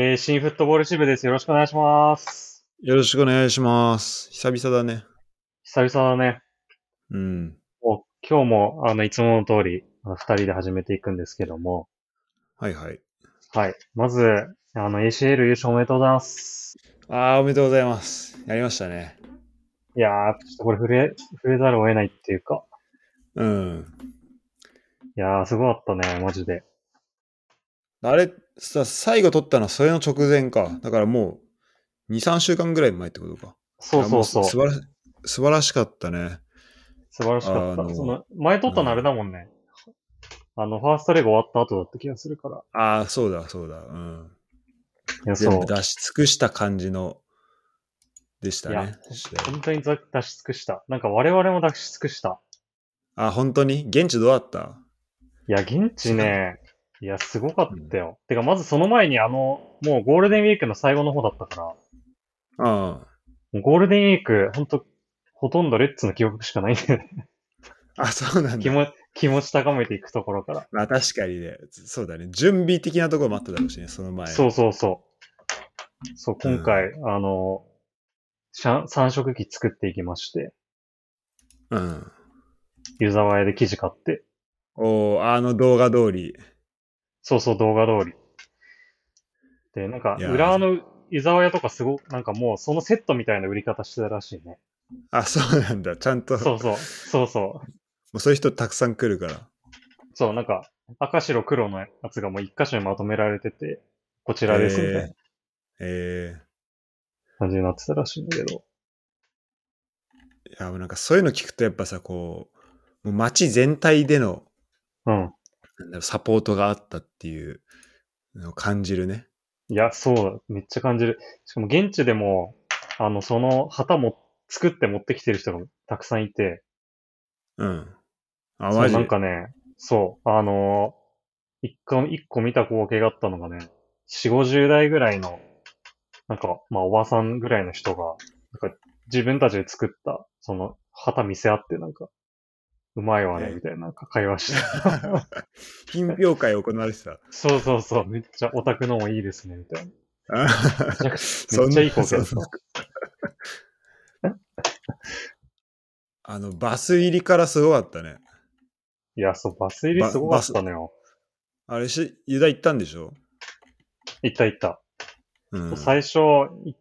えー、新フットボール支部です。よろしくお願いします。よろしくお願いします。久々だね。久々だね。うん。もう今日も、あの、いつもの通り、二人で始めていくんですけども、はいはい。はい。まず、あの、ACL 優勝おめでとうございます。ああ、おめでとうございます。やりましたね。いやー、ちょっとこれ触れ、触れざるを得ないっていうか、うん。いやー、すごかったね、マジで。あれ、さ、最後取ったのはそれの直前か。だからもう、2、3週間ぐらい前ってことか。そうそうそう。素あも素晴らし素晴らしかったね。晴らしかった。その、前取ったのあれだもんね。あの、ファーストレグ終わった後だった気がするから。ああ、そうだ、そうだ。うん。いや、そう全部。出し尽くした感じの、でしたいやね。本当に出し尽くした。なんか我々も出し尽くした。あ、本当に？現地どうだった？いや、現地ね、いや、すごかったよ。てか、まずその前にあの、もうゴールデンウィークの最後の方だったから、うゴールデンウィーク、ほんと、ほとんどレッツの記憶しかないんだよね。あ。あ、そうなんだ。気も、気持ち高めていくところから。まあ確かにね。そうだね。準備的なところもあっただろうしね、その前。そうそうそう。そう、今回、あの、しゃ三色機作っていきまして、うん。湯沢屋で生地買って、おーあの動画通り。そうそう、動画通り。で、なんか、いやー浦和の湯沢屋とかすごなんかもうそのセットみたいな売り方してたらしいね。あ、そうなんだ。ちゃんと、そうそう、そうそう。もうそういう人たくさん来るから。そう、なんか、赤白黒のやつがもう一箇所にまとめられてて、こちらですみたいなえ感じになってたらしいんだけど。ー、いや、もうなんかそういうの聞くとやっぱさ、こう、もう街全体でのうん。なんだろうサポートがあったっていうのを感じるね。いや、そう、めっちゃ感じる。しかも現地でも、あの、その旗も作って持ってきてる人がたくさんいて、うん。あ、そうマジ？なんかね、そう、あのー一個、一個見た光景があったのがね、四五十代ぐらいの、なんか、まあ、おばさんぐらいの人が、なんか、自分たちで作った、その、旗見せ合って、なんか、うまいわね、えみたいな、会話して。品評会行われてた。そうそうそう、めっちゃオタクのもいいですね、みたいな。あめちゃいい光景だったそん。あの、バス入りからすごかったね。いや、そう、バス入りすごかったのよ。あれし、ユダ行ったんでしょ？行った行った。うん。最初、い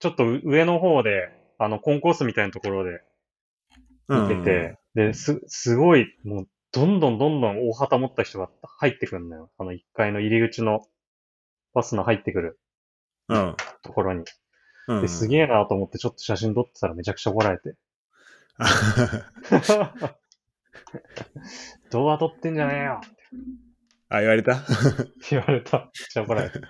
ちょっと上の方で、あの、コンコースみたいなところで見てて、で、す、すごい、もう、どんどんどんどん大旗持った人が入ってくるのよ。あの、1階の入り口のバスの入ってくるうん。うん。ところに。うん。で、すげえなと思ってちょっと写真撮ってたらめちゃくちゃ怒られて。動画撮ってんじゃねえよあ、言われた？言われた。めっちゃ怒られて。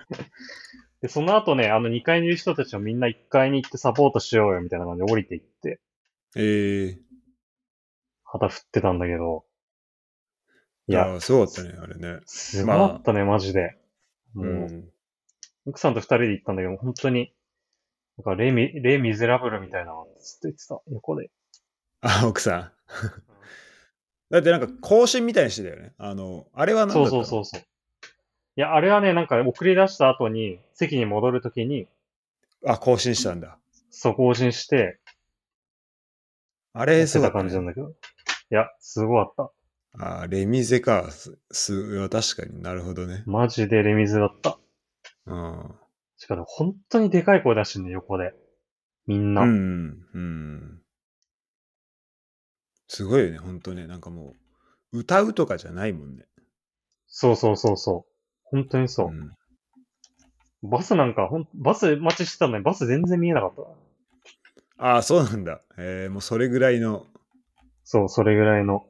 で、その後ね、あの2階にいる人たちをみんな1階に行ってサポートしようよみたいな感じで降りていって、ええ旗振ってたんだけど、いいや、や、すごかったね、あれね。すごかったね、マジで。もう、うん。奥さんと二人で行ったんだけど、本当に、なんか、レミ、レミゼラブルみたいなのずっと言ってた、横で。あ、奥さん。だってなんか更新みたいにしてたよね。あの、あれは何だそうったの？そうそうそう。いや、あれはね、なんか送り出した後に、席に戻るときに、あ、更新したんだ。そう更新して、あれ、やってた感じなんだけど。いや、すごかった。あ、レミゼか。す、す、いや確かになるほどね。マジでレミゼだった。うん。しかも、本当にでかい声出してんね、横で。みんな。うん。うん。すごいよね、本当ね。なんかもう、歌うとかじゃないもんね。そうそうそうそう。本当にそう。んバスなんか、ほん、バス待ちしてたのにバス全然見えなかった。ああ、そうなんだ。えー、もうそれぐらいの、そう、それぐらいの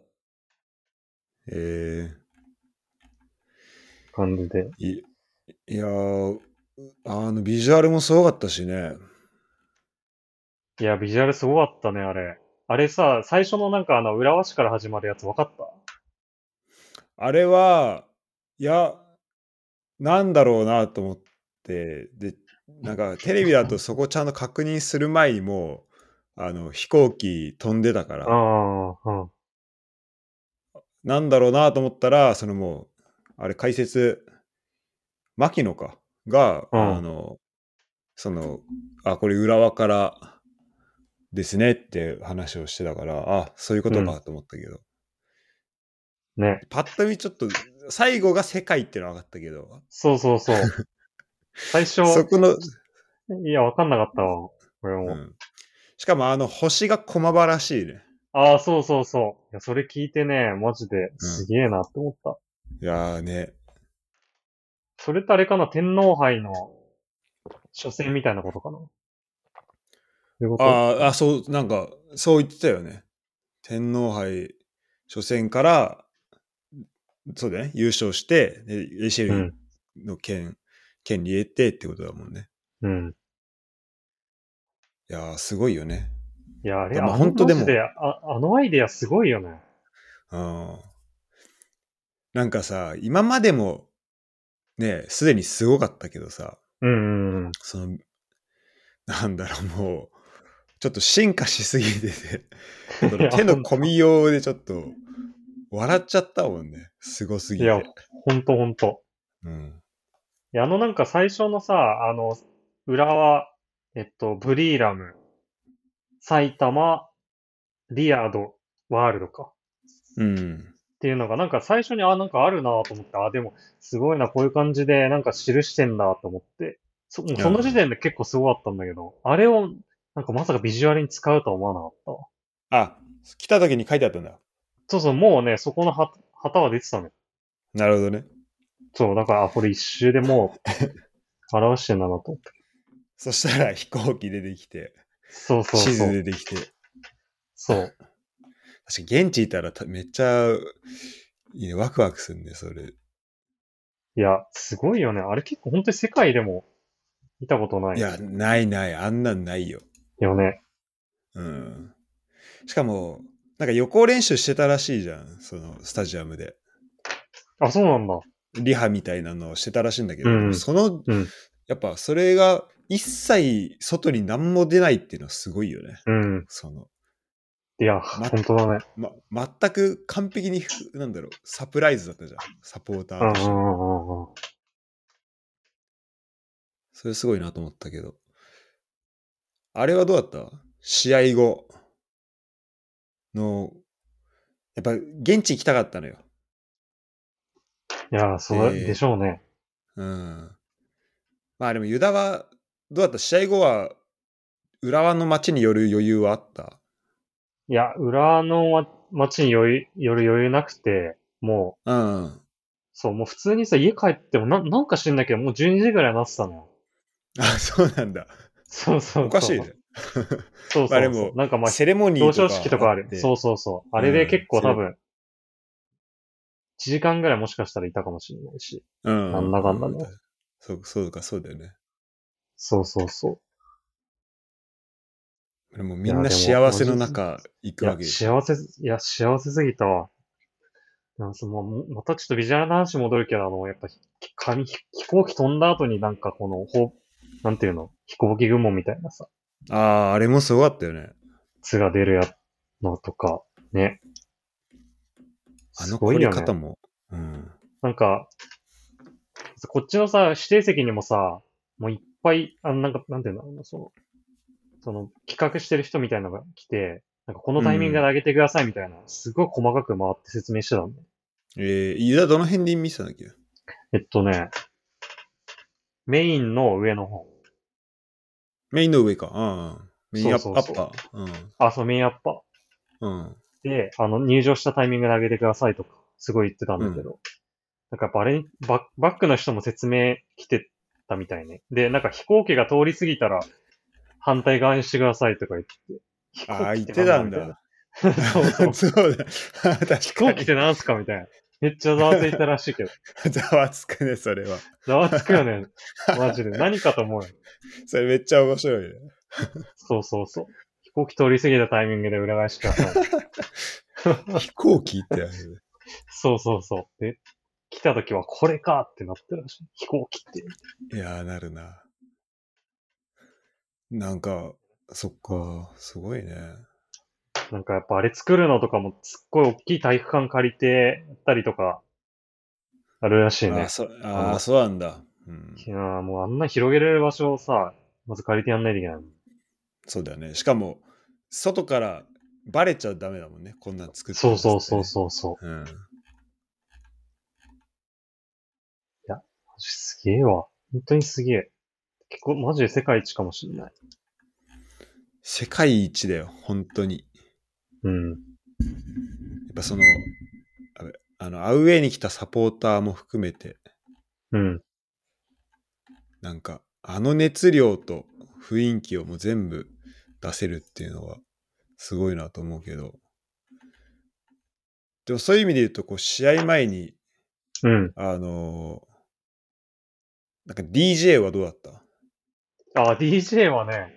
え感じで。ー、いいやー、あの、ビジュアルもすごかったしね。いや、ビジュアルすごかったね、あれ。あれさ、最初のなんかあの、浦和市から始まるやつ分かった？あれは、いや、なんだろうなと思って、で、なんかテレビだとそこちゃんと確認する前にもう、あの、飛行機飛んでたから。なんだろうなと思ったら、そのもう、あれ解説、牧野か、が、うんあの、その、あ、これ浦和からですねって話をしてたから、あ、そういうことかと思ったけど、ね。パッと見ちょっと、最後が世界ってのは分かったけど、そうそうそう。最初、そこの、いや、わかんなかったわ。俺も。うんしかもあの星が駒場らしいね。ああ、そうそうそう。いや、それ聞いてね、マジで、すげえなって思った。いやーね、それってあれかな天皇杯の初戦みたいなことかなあーあ、そう、なんか、そう言ってたよね。天皇杯初戦から、そうだね、優勝して、でエシェルうん。の権、権利得てってことだもんね。うん。いやー、すごいよね。いや、あれ、本当でもあ、あのアイデアすごいよね。うん。なんかさ、今までも、ね、すでにすごかったけどさ、うんうんうん。その、なんだろう、もう、ちょっと進化しすぎてて、手の込みようでちょっと、笑っちゃったもんね。すごすぎて。いや、ほんとほんと。うん。いや、あのなんか最初のさ、あの、浦和、えっと、ブリーラム、埼玉、リアード、ワールドか。うん。っていうのが、なんか最初に、あ、なんかあるなと思って、あ、でも、すごいな、こういう感じで、なんか記してんだと思って、そ、その時点で結構すごかったんだけど、あれを、なんかまさかビジュアルに使うとは思わなかったわ。あ、来た時に書いてあったんだ。そうそう、もうね、そこの旗旗は出てたね。なるほどね。そう、だから、あ、これ一周でもう、表してんだなと思って。そしたら 飛行機出てきて、そうそう地図。出てきて、そう。確かに現地いたらためっちゃ、いいね、ワクワクするね、それ。いや、すごいよね。あれ結構本当に世界でも見たことない。いや、ないない、あんなんないよ。よね。うん。しかも、なんか予行練習してたらしいじゃん、そのスタジアムで。あ、そうなんだ。リハみたいなのをしてたらしいんだけど、うんその、うんやっぱそれが一切外に何も出ないっていうのはすごいよね。うん。その、いや、ま本当だね。ま、全く完璧にふ、なんだろう、サプライズだったじゃん、サポーターとして。それすごいなと思ったけど。あれはどうだった？試合後の、やっぱ現地行きたかったのよ。いや、そうえーでしょうね。うん。まあでもユダは、どうだった？試合後は、浦和の街に寄る余裕はあった？いや、裏のわ街に寄る余裕なくて、もう、うん。そう、もう普通にさ、家帰ってもな、なんか知んないけど、もう12時ぐらいになってたのよ。あ、そうなんだ。そうそうそう。おかしいね。そうそうそう。まあでもなんかまあ、セレモニーとか表彰式とかある。そうそうそう。あれで結構うん多分、1時間ぐらいもしかしたらいたかもしれないし。うん。なんだかんだね。そう、そうか、そうだよね。そうそうそう。でもみんな幸せの中行くわ、けでしょ。幸せ、いや、幸せすぎたわ。なんかそのもまたちょっとビジュアルの話戻るけど、あの、やっぱ、ひ紙飛行機飛んだ後になんかこの、ほなんていうの、飛行機雲みたいなさ、ああ、あれもすごかったよね。巣が出るやのとか、ね。あの凝りすごいよね方も？うん。なんか、こっちのさ、指定席にもさ、もういっぱい、あの、なんか、なんていうんだろうな、その、その、企画してる人みたいなのが来て、なんかこのタイミングで上げてくださいみたいな、すごい細かく回って説明してたんだよ。えー、ユダどの辺で見てたんだっけ？えっとね、メインの上の方。メインの上か。うん。メインアッうそうパー。あ、そう、メインアッパうん。うん。ー。で、あの、入場したタイミングで上げてくださいとか、すごい言ってたんだけど、なんかやっぱあれにバッ、バックの人も説明来てたみたいね。で、なんか飛行機が通り過ぎたら、反対側にしてくださいとか言って。飛ああ、言行機ってたんだ。そうそう。そうだ。確飛行。機ってなんすかみたいな。めっちゃざわついたらしいけど。ざわつくね、それは。ざわつくよね。マジで。何かと思うよ。それめっちゃ面白いね。そうそうそう。飛行機通り過ぎたタイミングで裏返しください。飛行機ってある。そうそうそう。で、来た時はこれかってなってるらしい。飛行機って。いやー、なるな。なんか、そっか、すごいね。なんかやっぱあれ作るのとかもすっごい大きい体育館借りてやったりとか、あるらしいねあー。そああそうなんだ。うん、いやーもうあんな広げられる場所をさ、まず借りてやんないといけないもん。そうだよね。しかも、外からバレちゃダメだもんね。こんなん作ってそうそうそうう。そうそう。うん。すげえわ。本当にすげえ。結構マジで世界一かもしれない。世界一だよ、本当に。うん。やっぱその、あの、アウェイに来たサポーターも含めて、うん。なんか、あの熱量と雰囲気をもう全部出せるっていうのは、すごいなと思うけど。でもそういう意味で言うと、こう、試合前に、うん。あのーなんか DJ はどうだった？あ、DJ はね、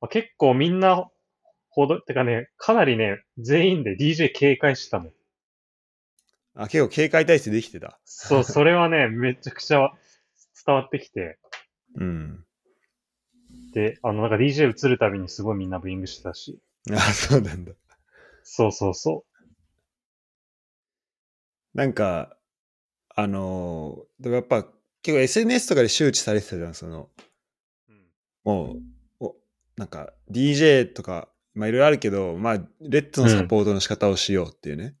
あ結構みんな、ほど、てかね、かなりね、全員で DJ 警戒してたもん。あ、結構警戒体制できてた。そう、それはね、めちゃくちゃ伝わってきて、うん。で、あの、なんか DJ 映るたびにすごいみんなブーイングしてたし、あ、そうなんだ。そうそうそなんか、あのーでもやっぱ結構 SNS とかで周知されてたじゃん、その、う。もう、おなんか DJ とか、まあいろいろあるけど、まあ、レッツのサポートの仕方をしようっていうね。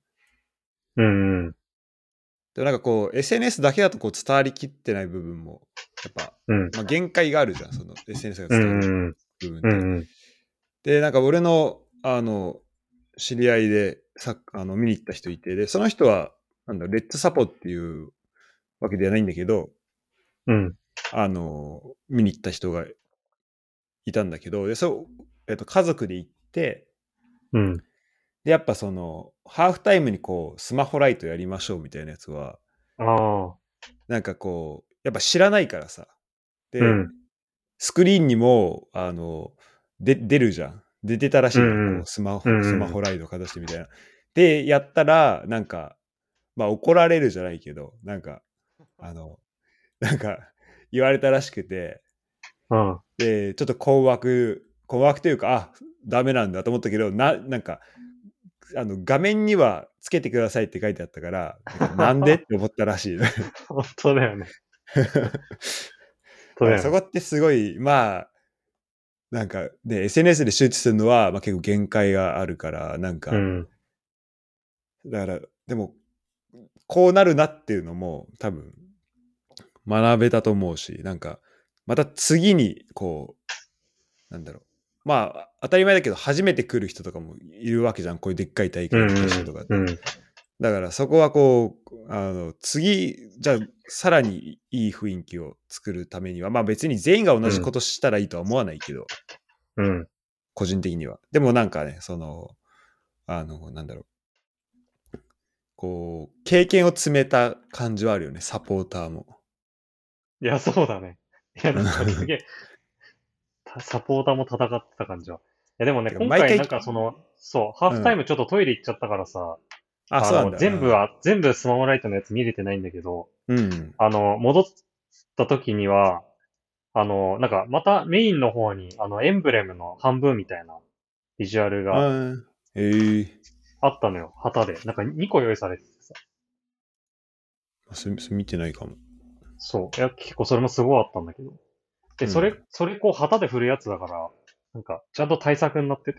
うんうん。でもなんかこう、SNS だけだとこう伝わりきってない部分も、やっぱ、うん。まあ限界があるじゃん、その SNS がう伝わる部分って。で、なんか俺の、あの、知り合いで、さあの見に行った人いて、で、その人は、なんだレッツサポっていうわけではないんだけど、うん。あの、見に行った人がいたんだけど、で、そう、えっと、家族で行って、うん。で、やっぱその、ハーフタイムにこう、スマホライトやりましょうみたいなやつは、ああ。なんかこう、やっぱ知らないからさ。で、うんスクリーンにも、あの、で、出るじゃん。出てたらしいの、うんうんスマホ、うんうんスマホライトかざしてみたいな。で、やったら、なんか、まあ怒られるじゃないけど、なんか、あの、なんか、言われたらしくて、うん。で、ちょっと困惑、困惑というか、あ、ダメなんだと思ったけど、な、なんか、あの、画面にはつけてくださいって書いてあったから、なんでって思ったらしい。本当だよね。本当だよね。そこってすごい、まあ、なんか、ね、SNS で周知するのは、まあ、結構限界があるから、なんか、うん。だから、でも、こうなるなっていうのも、多分、学べたと思うし、なんか、また次に、こう、なんだろう。まあ、当たり前だけど、初めて来る人とかもいるわけじゃん。こういうでっかい大会のうんうん決勝とかって。うん。だから、そこはこう、あの、次、じゃあ、さらにいい雰囲気を作るためには、まあ別に全員が同じことしたらいいとは思わないけど、うん。個人的には。でもなんかね、その、あの、なんだろう。こう、経験を詰めた感じはあるよね、サポーターも。いや、そうだね。いや、なんかすげえ、たサポーターも戦ってた感じは。いや、でもね、てか毎回今回なんかその、そう、ハーフタイムちょっとトイレ行っちゃったからさ、あ、そうなんのだ。全部は、全部スマホライトのやつ見れてないんだけど、うん。あの、戻った時には、あの、なんか、またメインの方に、あの、エンブレムの半分みたいなビジュアルがうん。ええあったのよ、旗で。なんか2個用意されててさ。それそれ見てないかも。そう。いや、結構それもすごかったんだけど。で、それ、うんそれこう旗で振るやつだから、なんか、ちゃんと対策になってて。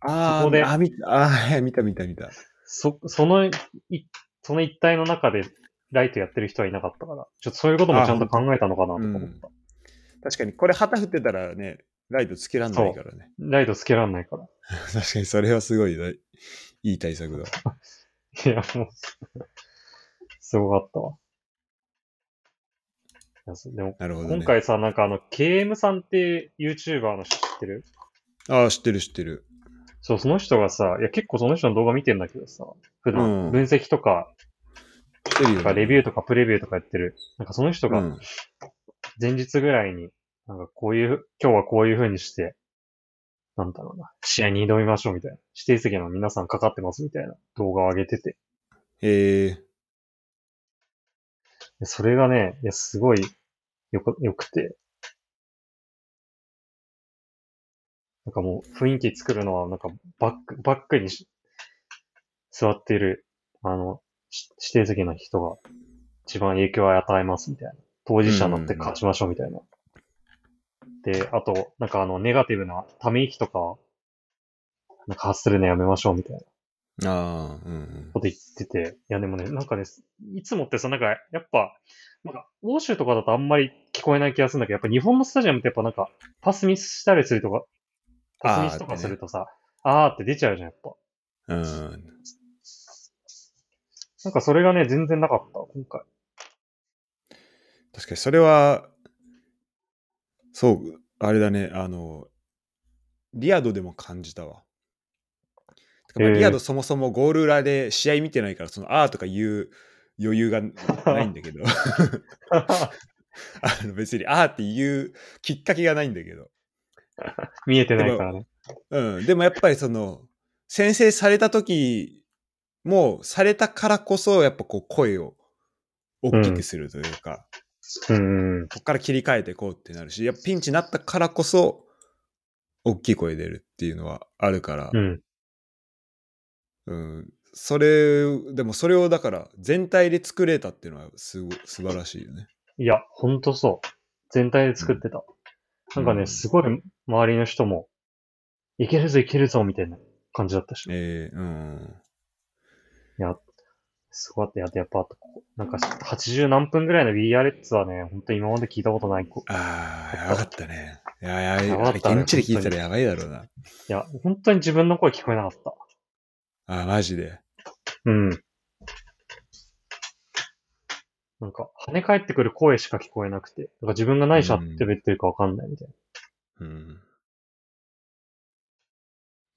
あそこであ、見た、あー見た見た見た。そ、その、い、その一体の中でライトやってる人はいなかったから、ちょっとそういうこともちゃんと考えたのかなとか思った。確かに、これ旗振ってたらね、ライトつけらんないからね。ライトつけらんないから。確かに、それはすごいいい対策だ。いや、もう、す ごかったわ。でも、なるほどね。今回さ、なんかあの、KM さんって YouTuber の人知ってる？ああ、知ってる知ってる。そう、その人がさ、いや、結構その人の動画見てんだけどさ、普うん段、分析とか、知ってるよ、なんかレビューとかプレビューとかやってる。なんかその人がうん。前日ぐらいに、なんかこういう、今日はこういう風にして、なんだろうな、試合に挑みましょうみたいな。指定席の皆さんかかってますみたいな動画を上げてて。ええでそれがね、いや、すごいよく、よくて。なんかもう雰囲気作るのは、なんかバック、バックにし座っている、あの、し指定席の人が一番影響を与えますみたいな当事者になって勝ちましょうみたいな。で、あと、なんかあの、ネガティブなため息とか、なんか発するのやめましょうみたいなああ、うんうん。こと言ってて、いやでもね、なんかね、いつもってさ、なんか、やっぱ、なんか、欧州とかだとあんまり聞こえない気がするんだけど、やっぱ日本のスタジアムってやっぱなんか、パスミスしたりするとか、パスミスとかするとさ、あーって出ちゃうじゃん、やっぱ。うん。なんかそれがね、全然なかった、今回。確かにそれは、そう、あれだね、あの、リアドでも感じたわ。まあリアドそもそもゴール裏で試合見てないから、そのあーとか言う余裕がないんだけど、あの別にあーって言うきっかけがないんだけど、見えてないからね。うん、でもやっぱりその、先制された時も、されたからこそ、やっぱこう声を大きくするというか、うんうん。こっから切り替えていこうってなるし、やっぱピンチになったからこそ、大きい声出るっていうのはあるから、うん。うん、それ、でもそれをだから全体で作れたっていうのはすご素晴らしいよね。いや、ほんとそう。全体で作ってた。なんかね、うんすごい周りの人も、いけるぞいけるぞみたいな感じだったし。えー、うん。いや、すごかった。やってやっぱ、なんか80何分ぐらいの VR レッツはね、ほんと今まで聞いたことない。こああ、やばかったね。いや、やばい。やばかったね現地で聞いたらやばいだろうな。いや、本当に自分の声聞こえなかった。ああ、マジで。うん。なんか、跳ね返ってくる声しか聞こえなくて、なんか自分が何しゃってるってるかわかんないみたいな。うん。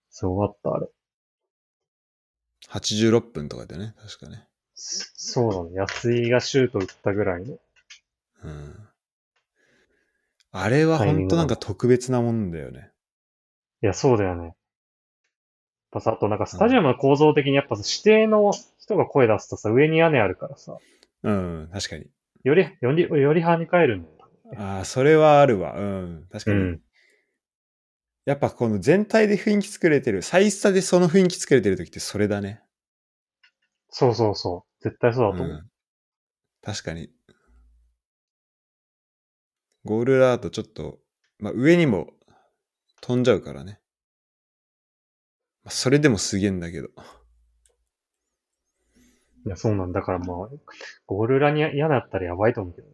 すごかった、あれ。86分とかでね、確かね。そそうだね。安井がシュート打ったぐらいの。うん。あれは本当なんか特別なもんだよね。いや、そうだよね。ぱさ、あとなんかスタジアムの構造的にやっぱさ指定の人が声出すとさ、上に屋根あるからさ、うん、確かに。より、より、より跳ね返るんだよ。ああ、それはあるわ。うん、確かに。うん。やっぱこの全体で雰囲気作れてる、サイスタでその雰囲気作れてる時ってそれだね。そうそうそう。絶対そうだと思う。ん。確かに。ゴールラだとちょっと、まあ上にも飛んじゃうからね。まあ、それでもすげえんだけど。いや、そうなんだからまあ、ゴール裏に嫌だったらやばいと思うけどね。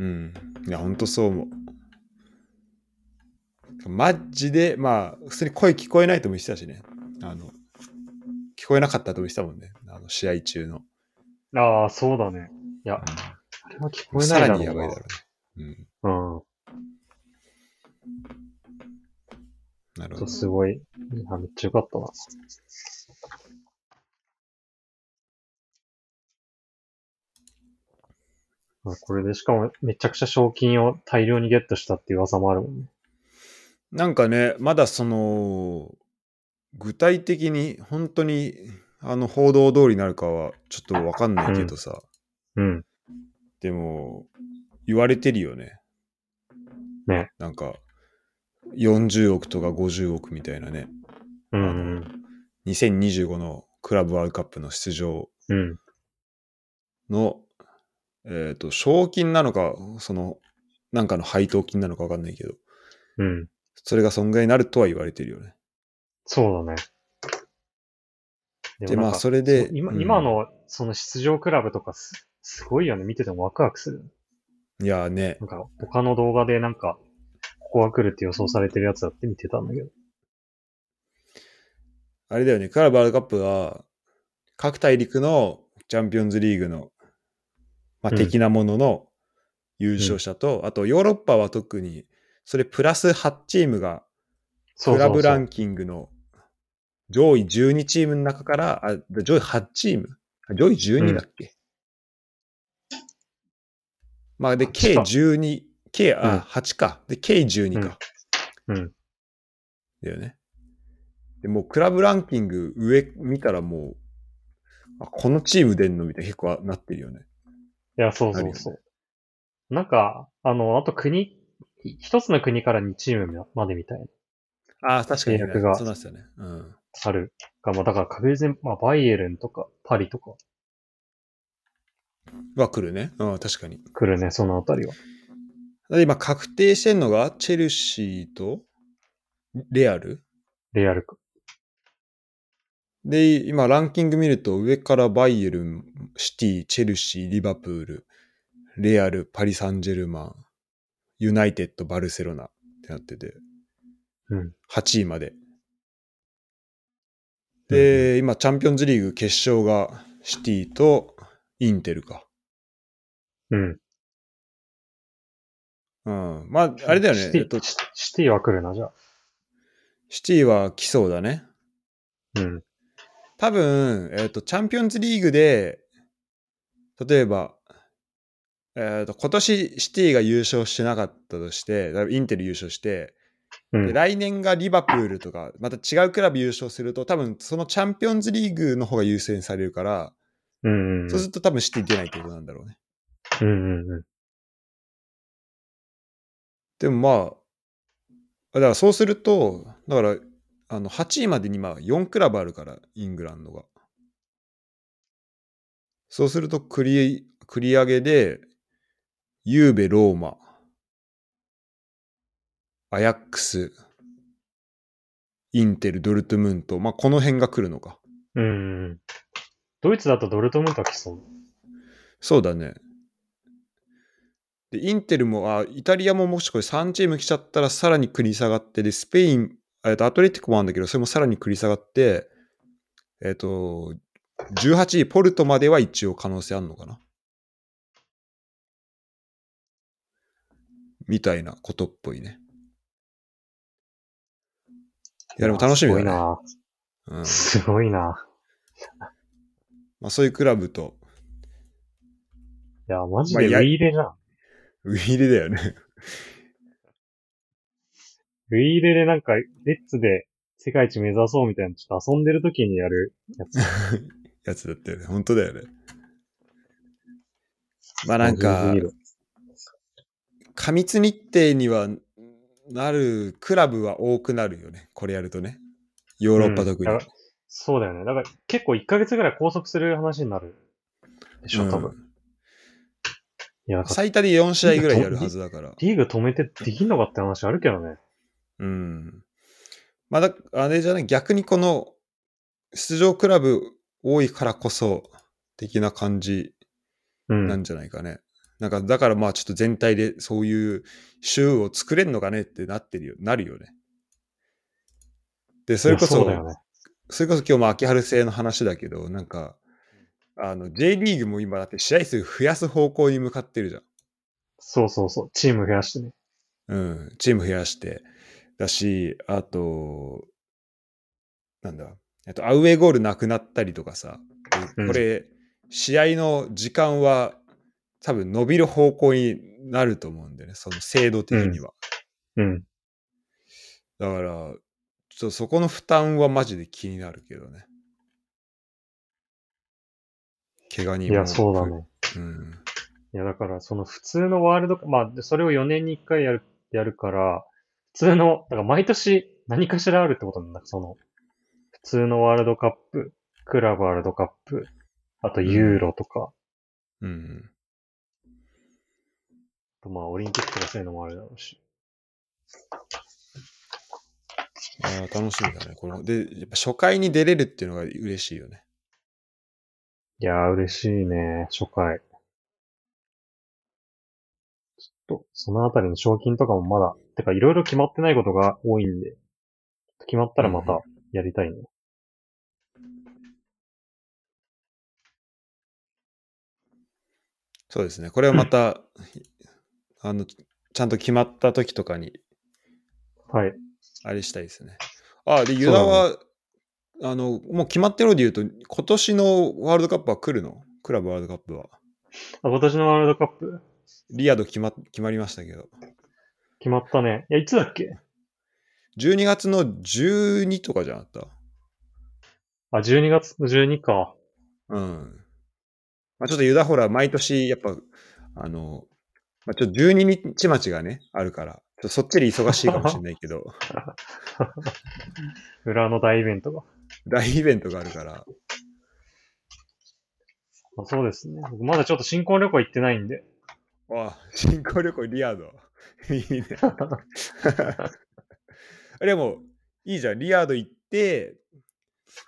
うん。いや、ほんとそう思う。マジで、まあ、普通に声聞こえないとも言ってたしね。あの、聞こえなかったとも言ってたもんね。あの、試合中の。ああ、そうだね。いや、うあれは聞こん、えさらないだろうな。にやばいだろうね。うん。うん。なるほど。すごい、いや、めっちゃよかったな。あこれでしかもめちゃくちゃ賞金を大量にゲットしたっていう噂もあるもんね。なんかね、まだその、具体的に本当にあの報道通りになるかはちょっとわかんないけどさ、うん。でも、言われてるよね。ね。なんか、40億とか50億みたいなね。うんうん。2025のクラブワールドカップの出場うん。の、えっ、と、賞金なのか、その、なんかの配当金なのかわかんないけど、うん。それが損害になるとは言われてるよね。そうだね。で、まあ、それで、今、うん今、のその出場クラブとかすすごいよね。見ててもワクワクする。いやねな、んか他の動画でなんか、ここが来るって予想されてるやつだって見てたんだけど。あれだよね、クラブワールドカップは、各大陸のチャンピオンズリーグの、まあ、うん。的なものの優勝者と、あとヨーロッパは特に、それプラス8チームが、クラブランキングの上位12チームの中から、あ上位8チーム？あ上位12だっけ、まあ、で、計8か12、計、うん。あ、8か。で、計12か。うん。うん。だよね。で、もうクラブランキング上見たらもう、あこのチーム出んのみたいな結構なってるよね。いや、そうそうそう。なんか、あの、あと国、一つの国から2チームまでみたいな、ああ、確かに、ね。契約がそうなんですよね。うん。ある。が、まあ、だから確実に、まあ、バイエルンとか、パリとか、は来るね。うん、確かに。来るね、そのあたりは。で今確定してんのが、チェルシーとレアル？レアルか。で、今ランキング見ると上からバイエルン、シティ、チェルシー、リバプール、レアル、パリ・サンジェルマン、ユナイテッド、バルセロナってなってて、うん。8位まで。で、今チャンピオンズリーグ決勝がシティとインテルか。うん。うん。まあ、あれだよね。シティ、えっと、シシティは来るな、じゃあ。シティは来そうだね。うん。多分、えっ、と、チャンピオンズリーグで、例えば、えっ、と、今年シティが優勝してなかったとして、インテル優勝して、でうん。来年がリバプールとか、また違うクラブ優勝すると、多分そのチャンピオンズリーグの方が優先されるから、うん。うん。そうすると多分シティ出ないってことなんだろうね。うん。うん。うん。でもまあ、だからそうすると、だから、あの、8位までに今4クラブあるから、イングランドが。そうすると繰り、繰り上げで、ユーベ、ローマ、アヤックス、インテル、ドルトムント、まあこの辺が来るのか。うん。うん。ドイツだとドルトムントは来そう。そうだね。で、インテルも、あ、イタリアももしこれ3チーム来ちゃったらさらに繰り下がって、で、スペイン、えっと、アトレティコもあるんだけど、それもさらに繰り下がって、えっと、18位、ポルトまでは一応可能性あるのかな？みたいなことっぽいね。いや、でも楽しみだね。すごいな。うんすごいな。まあ、そういうクラブと、いや、マジでウィーレじゃん。ウィーレだよね。ウィーレでなんか、レッツで世界一目指そうみたいな、ちょっと遊んでる時にやるやつ。やつだったよね。本当だよね。まあなんか過密日程にはなるクラブは多くなるよね。これやるとね。ヨーロッパ特に。うんそうだよね。だから結構1ヶ月ぐらい拘束する話になる。でしょ、多分。うんいや、最多で4試合ぐらいやるはずだから。リーグ止めてできんのかって話あるけどね。うん。まあだ、あれじゃない、逆にこの出場クラブ多いからこそ的な感じうん。なんじゃないかね。なんか、だからまあちょっと全体でそういう週を作れんのかね？ってなってるよ、なるよね。で、それこそ、うだよね。それこそ今日も秋春制の話だけど、なんか、あの、J リーグも今だって試合数増やす方向に向かってるじゃん。そうそうそう。チーム増やしてね。うん、チーム増やして。だし、あと、なんだ、えっと、アウェーゴールなくなったりとかさ、うんこれ、試合の時間は多分伸びる方向になると思うんだよね、その制度的には。うん。だから、ちょっとそこの負担はマジで気になるけどね。怪我にいや、そうだ。ね。うん。いや、だから、その普通のワールドカップ、まあ、でそれを4年に1回やる、やるから、普通の、だから毎年何かしらあるってことなんだ。その、普通のワールドカップ、クラブワールドカップ、あとユーロとか、うん。あとまあ、オリンピックとかそういうのもあるだろうし。あー楽しみだね。こので、やっぱ初回に出れるっていうのが嬉しいよね。いやー、嬉しいね、初回。と、そのあたりの賞金とかもまだ、てかいろいろ決まってないことが多いんで、決まったらまうんたやりたいね。そうですね。これはまた、あの、ちゃんと決まった時とかに、はい。あれしたいですね。あ、で、ユダは、あの、もう決まってるので言うと、今年のワールドカップは来るの？クラブワールドカップは。あ今年のワールドカップ、リアド決ま決まりましたけど。決まったね。いや、いつだっけ？12月の12とかじゃなかった？あ、12月の12か。うん。まあ、ちょっとユダホラ毎年、やっぱ、あの、まあ、ちょっと12日待ちがね、あるから、ちょっとそっちで忙しいかもしれないけど、裏の大イベントが。大イベントがあるから、あそうですね。僕まだちょっと新婚旅行行ってないんで。あ、新婚旅行リアード。いいね。でも、いいじゃん。リアード行って、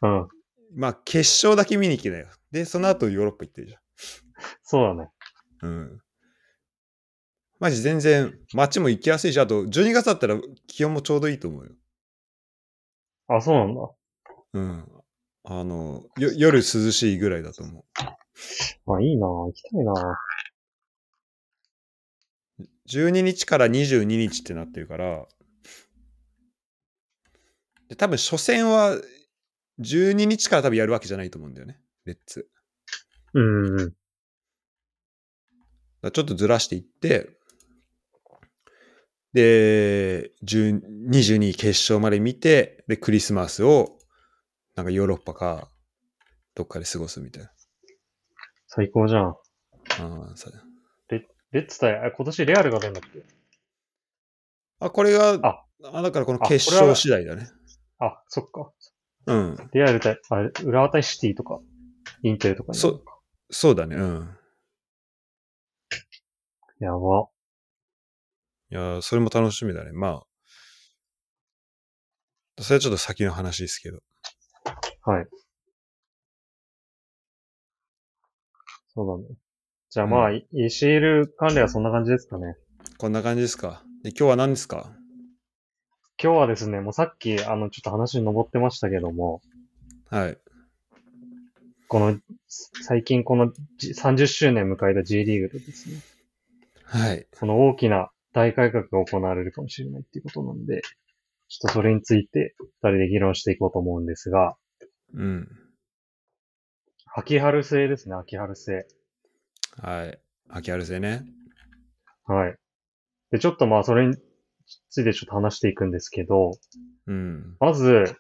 うん。まあ、決勝だけ見に行けなよ。で、その後ヨーロッパ行ってるじそうだね。ゃん。うん。マジ全然、街も行きやすいし、あと、12月だったら気温もちょうどいいと思うよ。あ、そうなんだ。うん。あの、よ夜涼しいぐらいだと思う。あ、いいな行きたいな12日から22日ってなってるから、で多分初戦は12日から多分やるわけじゃないと思うんだよね、レッツ。うんちょっとずらしていって、で、10 22決勝まで見て、で、クリスマスを、なんかヨーロッパか、どっかで過ごすみたいな。最高じゃん。あーさレッツ対、あ今年レアルが出るんだっけ？あ、これが、ああだからこのあ決勝次第だね。あ、そっか。うん。レアル対、あれ、浦和対シティとか、インテルとかになるのか。そうだね。うん。やば。いやー、それも楽しみだね。まあ、それはちょっと先の話ですけど。はい。そうだね。じゃあまあ、う ACL 関連はそんな感じですかね。こんな感じですか？で、今日は何ですか？今日はですね、もうさっき、あの、ちょっと話に上ってましたけども、はい。この、最近このじ30周年迎えた G リーグでですね、はい。その大きな大改革が行われるかもしれないっていうことなんで、ちょっとそれについて二人で議論していこうと思うんですが、うん。秋春制ですね、秋春制。はい。秋春戦ね。はい。で、ちょっとまあそれについてちょっと話していくんですけど、うん。まず、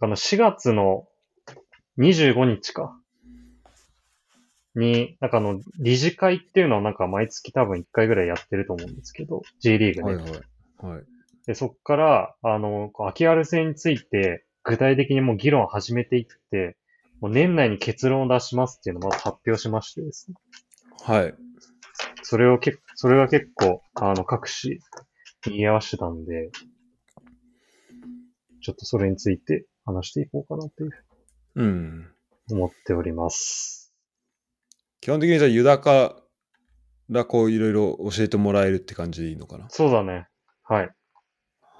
あの4月の25日か。に、なんかあの、理事会っていうのはなんか毎月多分1回ぐらいやってると思うんですけど、J リーグね。はいはい。はい。で、そっから、あの、秋春戦について、具体的にもう議論を始めていって、もう年内に結論を出しますっていうのをまず発表しましてですね。はい。それをけそれが結構、あの、各紙、賑わしてたんで、ちょっとそれについて話していこうかなといううん。思っております。基本的にじゃあ、ユダからこういろいろ教えてもらえるって感じでいいのかな？そうだね。はい。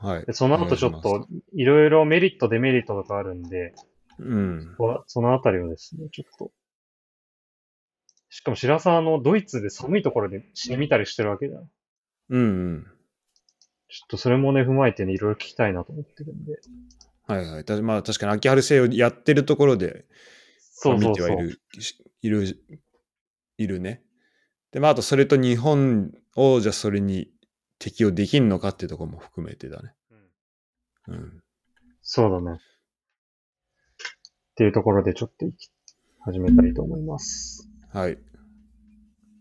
はいで。その後ちょっと、いろいろメリット、デメリットとかあるんで。うん。こそのあたりをですね、ちょっと。しかも白沢のドイツで寒いところで死に見たりしてるわけじゃん。ちょうんうん。っとそれもね、踏まえてね、いろいろ聞きたいなと思ってるんで。はいはい。たまあ確かに秋春戦をやってるところで、そう。見てはいる、しいる、いるね。で、まああとそれと日本をじゃあそれに適用できんのかっていうところも含めてだね。うんうん。そうだね。っていうところでちょっと始めたいと思います。はい。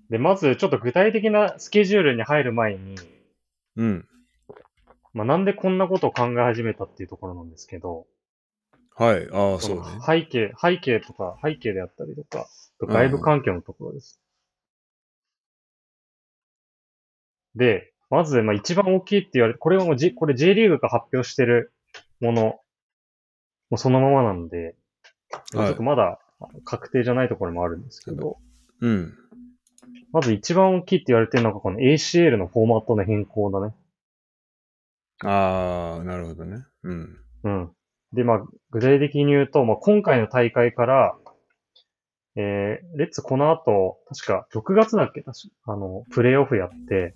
で、まずちょっと具体的なスケジュールに入る前に、うん。まあ、なんでこんなことを考え始めたっていうところなんですけど、はい。ああ、そうね。の背景、背景とか、背景であったりとか、うん外部環境のところです。で、まず、まあ、一番大きいって言われこれはもう、J、これ J リーグが発表してるもの、もうそのままなんで、ちょっとまだ確定じゃないところもあるんですけど、うん。まず一番大きいって言われてるのがこの ACL のフォーマットの変更だね。ああ、なるほどね。うん。うん。で、まあ、具体的に言うと、まあ、今回の大会から、えー、レッツこの後、確か6月だっけ？確か、あの、プレイオフやって、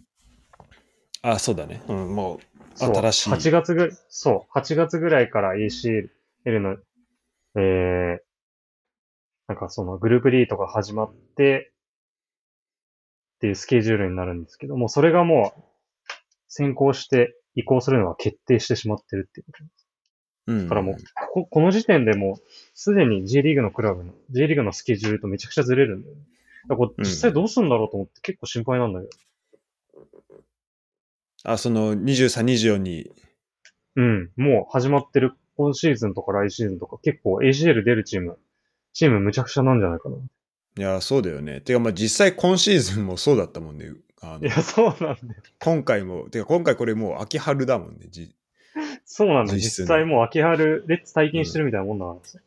ああ、そうだね。うん、もう、そう、新しい。8月ぐ、そう、8月ぐらいから ACL の、えー、なんかそのグループリートが始まって、っていうスケジュールになるんですけども、それがもう先行して移行するのは決定してしまってるっていうことです。うん。だからもう、ここの時点でもう、すでに J リーグのクラブの、J リーグのスケジュールとめちゃくちゃずれるんだよね。だから実際どうすんだろうと思って結構心配なんだけど。あ、その23、24に、うん、もう始まってる今シーズンとか来シーズンとか結構 ACL 出るチーム、チームむちゃくちゃなんじゃないかな。いや、そうだよね。てか、まあ実際今シーズンもそうだったもんね。あのいや、そうなんだよ。今回も、てか今回これもう秋春だもんね。じそうなんだよ。実際もう秋春、レッツ体験してるみたいなもんだからさ。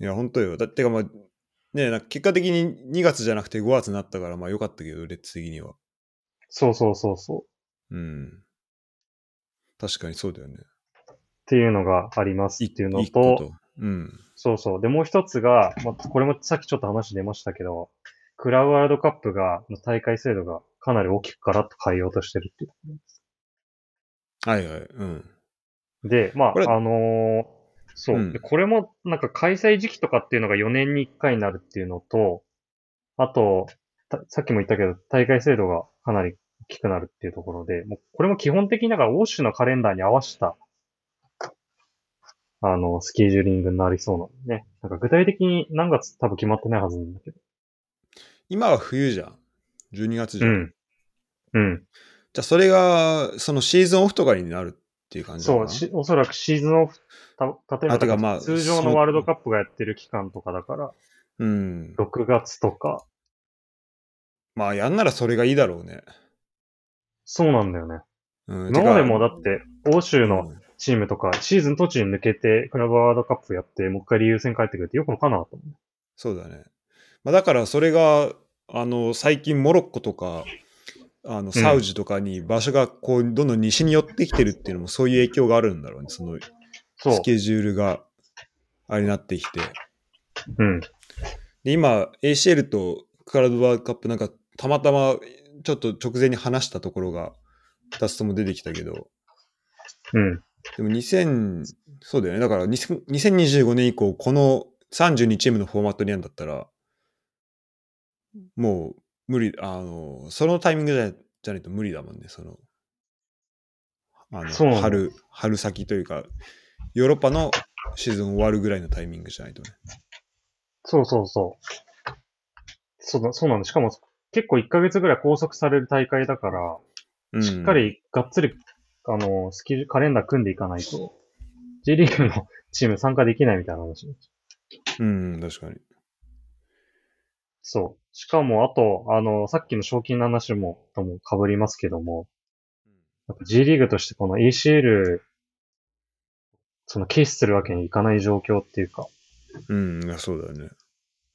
いや、本当よ。だってかまあ、ねなんか結果的に2月じゃなくて5月になったから、まあ良かったけど、レッツ的には。そうそうそうそう。うん。確かにそうだよね。っていうのがありますっていうの一個と、うん。そうそう。で、もう一つが、まあ、これもさっきちょっと話出ましたけど、クラブワールドカップが、の大会制度がかなり大きくガラッと変えようとしてるっていうと。はいはい。うん。で、まあ、あのーそう、うんでこれも、なんか開催時期とかっていうのが4年に1回になるっていうのと、あと、たさっきも言ったけど、大会制度がかなり大きくなるっていうところで、もうこれも基本的になんか欧州のカレンダーに合わせた、あの、スケジューリングになりそうなんでね。なんか具体的に何月多分決まってないはずなんだけど。今は冬じゃん。12月じゃん。うん。うん。じゃあそれが、そのシーズンオフとかになるっていう感じそうし、おそらくシーズンオフ、た例えばかまあ通常のワールドカップがやってる期間とかだから、うん。6月とか、まあやんならそれがいいだろうね。そうなんだよね。うん。今までもだって、欧州てかのチームとか、シーズン途中に抜けて、クラブワールドカップやって、もう一回理由戦帰ってくるってよくのかなと思う。そうだね。まあ、だからそれが、あの、最近モロッコとか、あの、サウジとかに場所がこう、どんどん西に寄ってきてるっていうのもそういう影響があるんだろうね。その、ス。ケジュールが、あれになってきて。うん。で、今、ACL とクラブワールドカップなんか、たまたま、ちょっと直前に話したところが、2つとも出てきたけど、うん。でも2000、そうだよね。だから2000 2025年以降、この32チームのフォーマットにやるんだったら、もう無理、あの、そのタイミングじゃじゃないと無理だもんね、その、あの、春、春先というか、ヨーロッパのシーズン終わるぐらいのタイミングじゃないとね。そうそうそう。そうだ、そうなんだ。しかも、結構1ヶ月ぐらい拘束される大会だから、うん、しっかりがっつり、あの、スケジュカレンダー組んでいかないと、J リーグのチーム参加できないみたいな話。うん、確かに。そう。しかも、あと、あの、さっきの賞金の話も、とも被りますけども、やっぱ G リーグとしてこの ACL、その、軽視するわけにいかない状況っていうか、うん、いやそうだよね。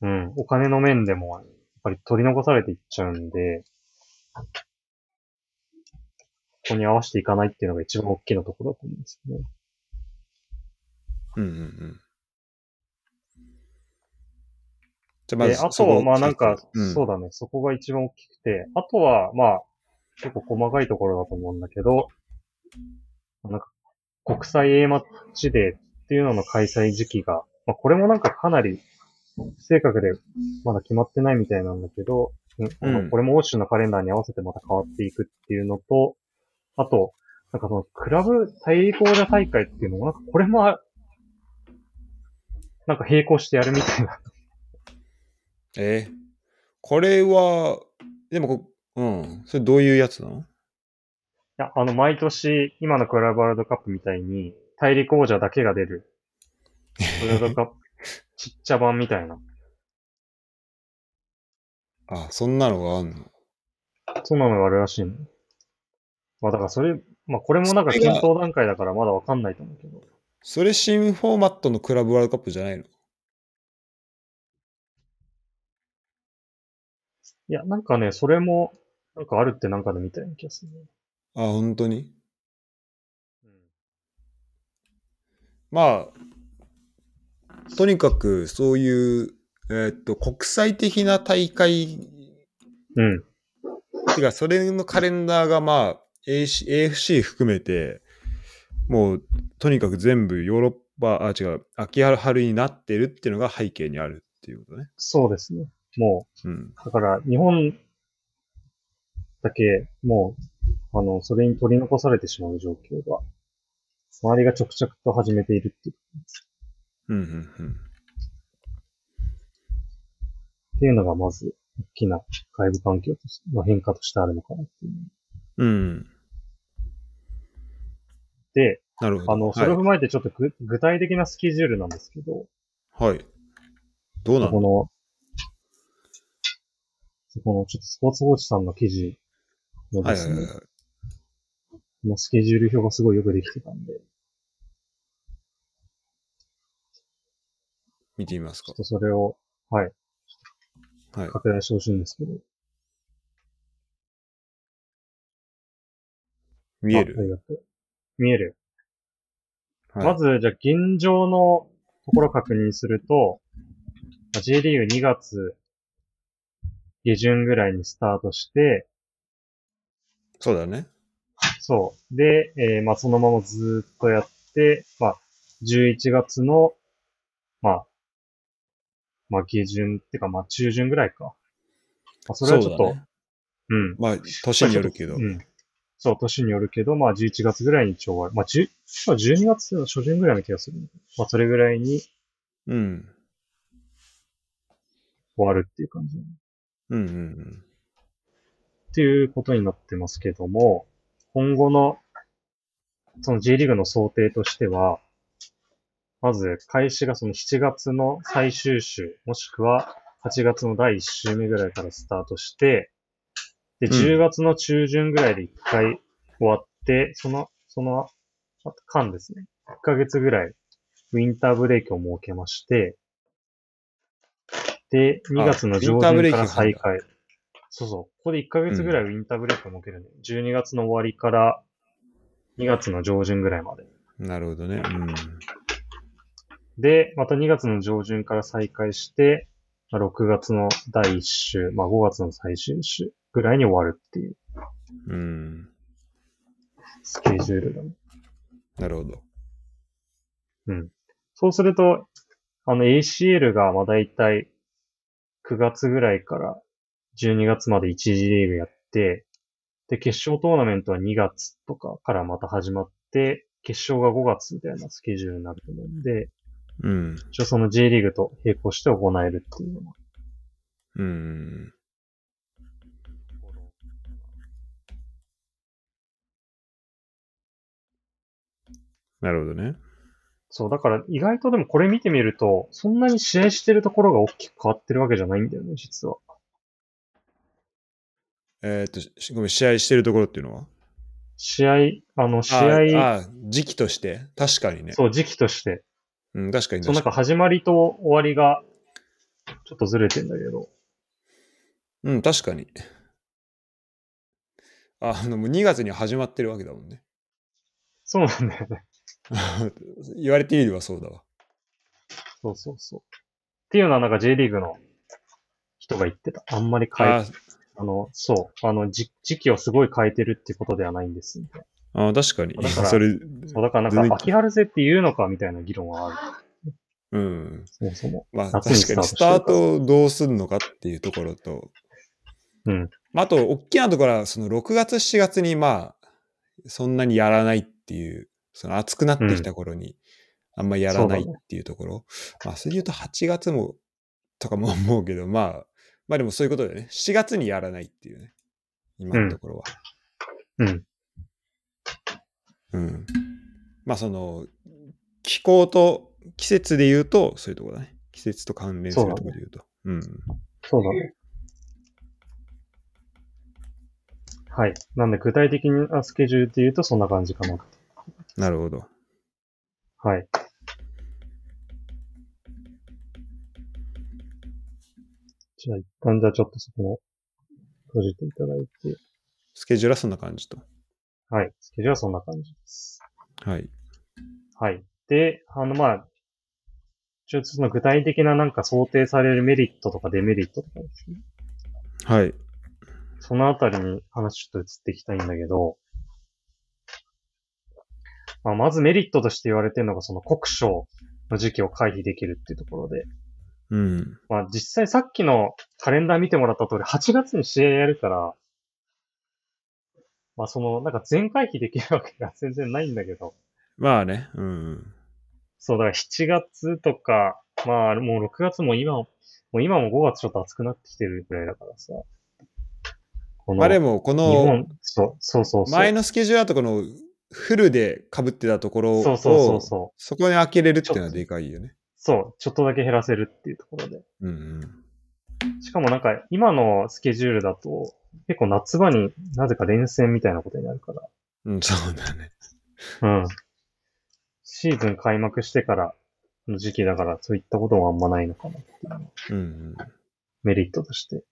うん、お金の面でも、やっぱり取り残されていっちゃうんで、ここに合わせていかないっていうのが一番大きなところだと思うんですよね。うんうんうん。じゃで、あそことまあなんか、うん、そうだね、そこが一番大きくて、あとは、まあ、結構細かいところだと思うんだけど、なんか、国際 A マッチデーっていうのの開催時期が、まあこれもなんかかなり不正確でまだ決まってないみたいなんだけど、うんこれも欧州のカレンダーに合わせてまた変わっていくっていうのと、あと、なんかそのクラブ大陸王者大会っていうのもなんかこれもあ、なんか並行してやるみたいな。え？ーこれは、でもこ、うん。それどういうやつなの？いや、あの、毎年、今のクラブワールドカップみたいに、大陸王者だけが出る、ワールドカップ、ちっちゃ版みたいな。あ、そんなのがあんの？そんなのがあるらしいの。まあ、だからそれ、まあ、これもなんか検討段階だからまだわかんないと思うけど。それ新フォーマットのクラブワールドカップじゃないの？いや、なんかね、それも、なんかあるってなんかで見たような気がするね。あ、本当に？まあ、とにかくそういう、えーっと、国際的な大会、うん。てか、それのカレンダーがまあ、AC AFC 含めて、もう、とにかく全部ヨーロッパ、あ、違う、秋春になってるっていうのが背景にあるっていうことね。そうですね。もうん。う、だから、日本だけ、もう、あの、それに取り残されてしまう状況が、周りが着々と始めているっていううん、うん、うん。っていうのがまず大きな外部環境の変化としてあるのかなっていう。うん。で、なるほど。あの、それを踏まえてちょっとぐ、具体的なスケジュールなんですけど、はい。はい。どうなの？この、そこのちょっとスポーツ報知さんの記事のはいですね、はいはいはい。このスケジュール表がすごいよくできてたんで、見てみますかちょっ。とそれを、はい、はい。拡大してほしいんですけど。見える。見える。はいまず、じゃあ、現状のところ確認すると、まあ J リーグ2月下旬ぐらいにスタートして、そうだね。そう。で、えーまあ、そのままずーっとやって、まあ、11月の、まあ、まあ、下旬っていうか、まあ、中旬ぐらいか。まあ、それはちょっと、そうだねうん。まあ、年によるけどう。ん。そう、年によるけど、まあ、11月ぐらいに一応終わる。まあ、10まあ12月の初旬ぐらいの気がする。まあ、それぐらいにうん。終わるっていう感じ。っうんうんうん。ていうことになってますけども、今後の、その J リーグの想定としては、まず、開始がその7月の最終週、もしくは8月の第1週目ぐらいからスタートして、で、うん10月の中旬ぐらいで1回終わって、その、その間ですね、1ヶ月ぐらいウィンターブレイクを設けまして、で、2月の上ウィンターブレ旬イクがあるんだから再開。そうそう。ここで1ヶ月ぐらいウィンターブレイクを設けるんで、12月の終わりから2月の上旬ぐらいまで。なるほどね。うん。で、また2月の上旬から再開して、まあ6月の第1週、まあ5月の最終週ぐらいに終わるっていううん。スケジュールだね。なるほど。そうすると、あの ACL がまあ大体9月ぐらいから12月まで1次リーグやって、で、決勝トーナメントは2月とかからまた始まって、決勝が5月みたいなスケジュールになると思うんで、うん。一応その J リーグと並行して行えるっていうのはうん。なるほどね。そう、だから意外とでもこれ見てみると、そんなに試合してるところが大きく変わってるわけじゃないんだよね、実は。えーっと、しごめん、試合してるところっていうのは？試合、あの、試合、ああ、時期として？確かにね。そう、時期として。うん、確かにそう、なん確かか始まりと終わりが、ちょっとずれてんだけど。に。うん、確かに。ああの、もう2月に始まってるわけだもんね。そうなんだよね。言われてみればそうだわ。そうそうそう。っていうのはなんか J リーグの人が言ってた。あんまり変え、ああの、そう、あの、じ時期をすごい変えてるってことではないんですみたいああ、確かに。だからそれ、な。そう、だからなんか、秋春制って言うのかみたいな議論はある。うん。そもそも。まあ、確かにスタートをどうするのかっていうところと、うん。まあ、あと、大きなところは、その6月、7月に、まあ、そんなにやらないっていう、その暑くなってきた頃に、あんまやらないっていうところ。まあ、それで言うと8月も、とかも 思うけど、まあ、まあでもそういうことでね、7月にやらないっていうね、今のところは。うん。うん。まあ、その、気候と季節で言うと、そういうところだね。季節と関連するところで言うと。うん。そうだね。はい。なんで具体的なスケジュールって言うとそんな感じかな。なるほど。はい。じゃあ一旦じゃあちょっとそこを閉じていただいて。スケジュールはそんな感じと。はい。スケジュールはそんな感じです。はい。はい。で、あのまあ、ちょっとその具体的ななんか想定されるメリットとかデメリットとかですね。はい。そのあたりに話ちょっと移っていきたいんだけど、まあ、まずメリットとして言われてるのがその国章の時期を回避できるっていうところで、うん。まあ実際さっきのカレンダー見てもらった通り8月に試合やるから、まあそのなんか全回避できるわけが全然ないんだけど、まあね。うん。そうだから7月とか、まあもう6月も今も、もう今も5月ちょっと暑くなってきてるぐらいだからさ。このまあでも、こ日の本、そう、そうそうそう。前のスケジュールだとこのフルで被ってたところを、そうそうそうそう。そこに開けれるっていうのはでかいよね。そう、ちょっとだけ減らせるっていうところで。うんうん。しかもなんか今のスケジュールだと結構夏場になぜか連戦みたいなことになるから。うん、そうだね。うん。シーズン開幕してからの時期だからそういったこともあんまないのかなっていううんうん。メリットとして。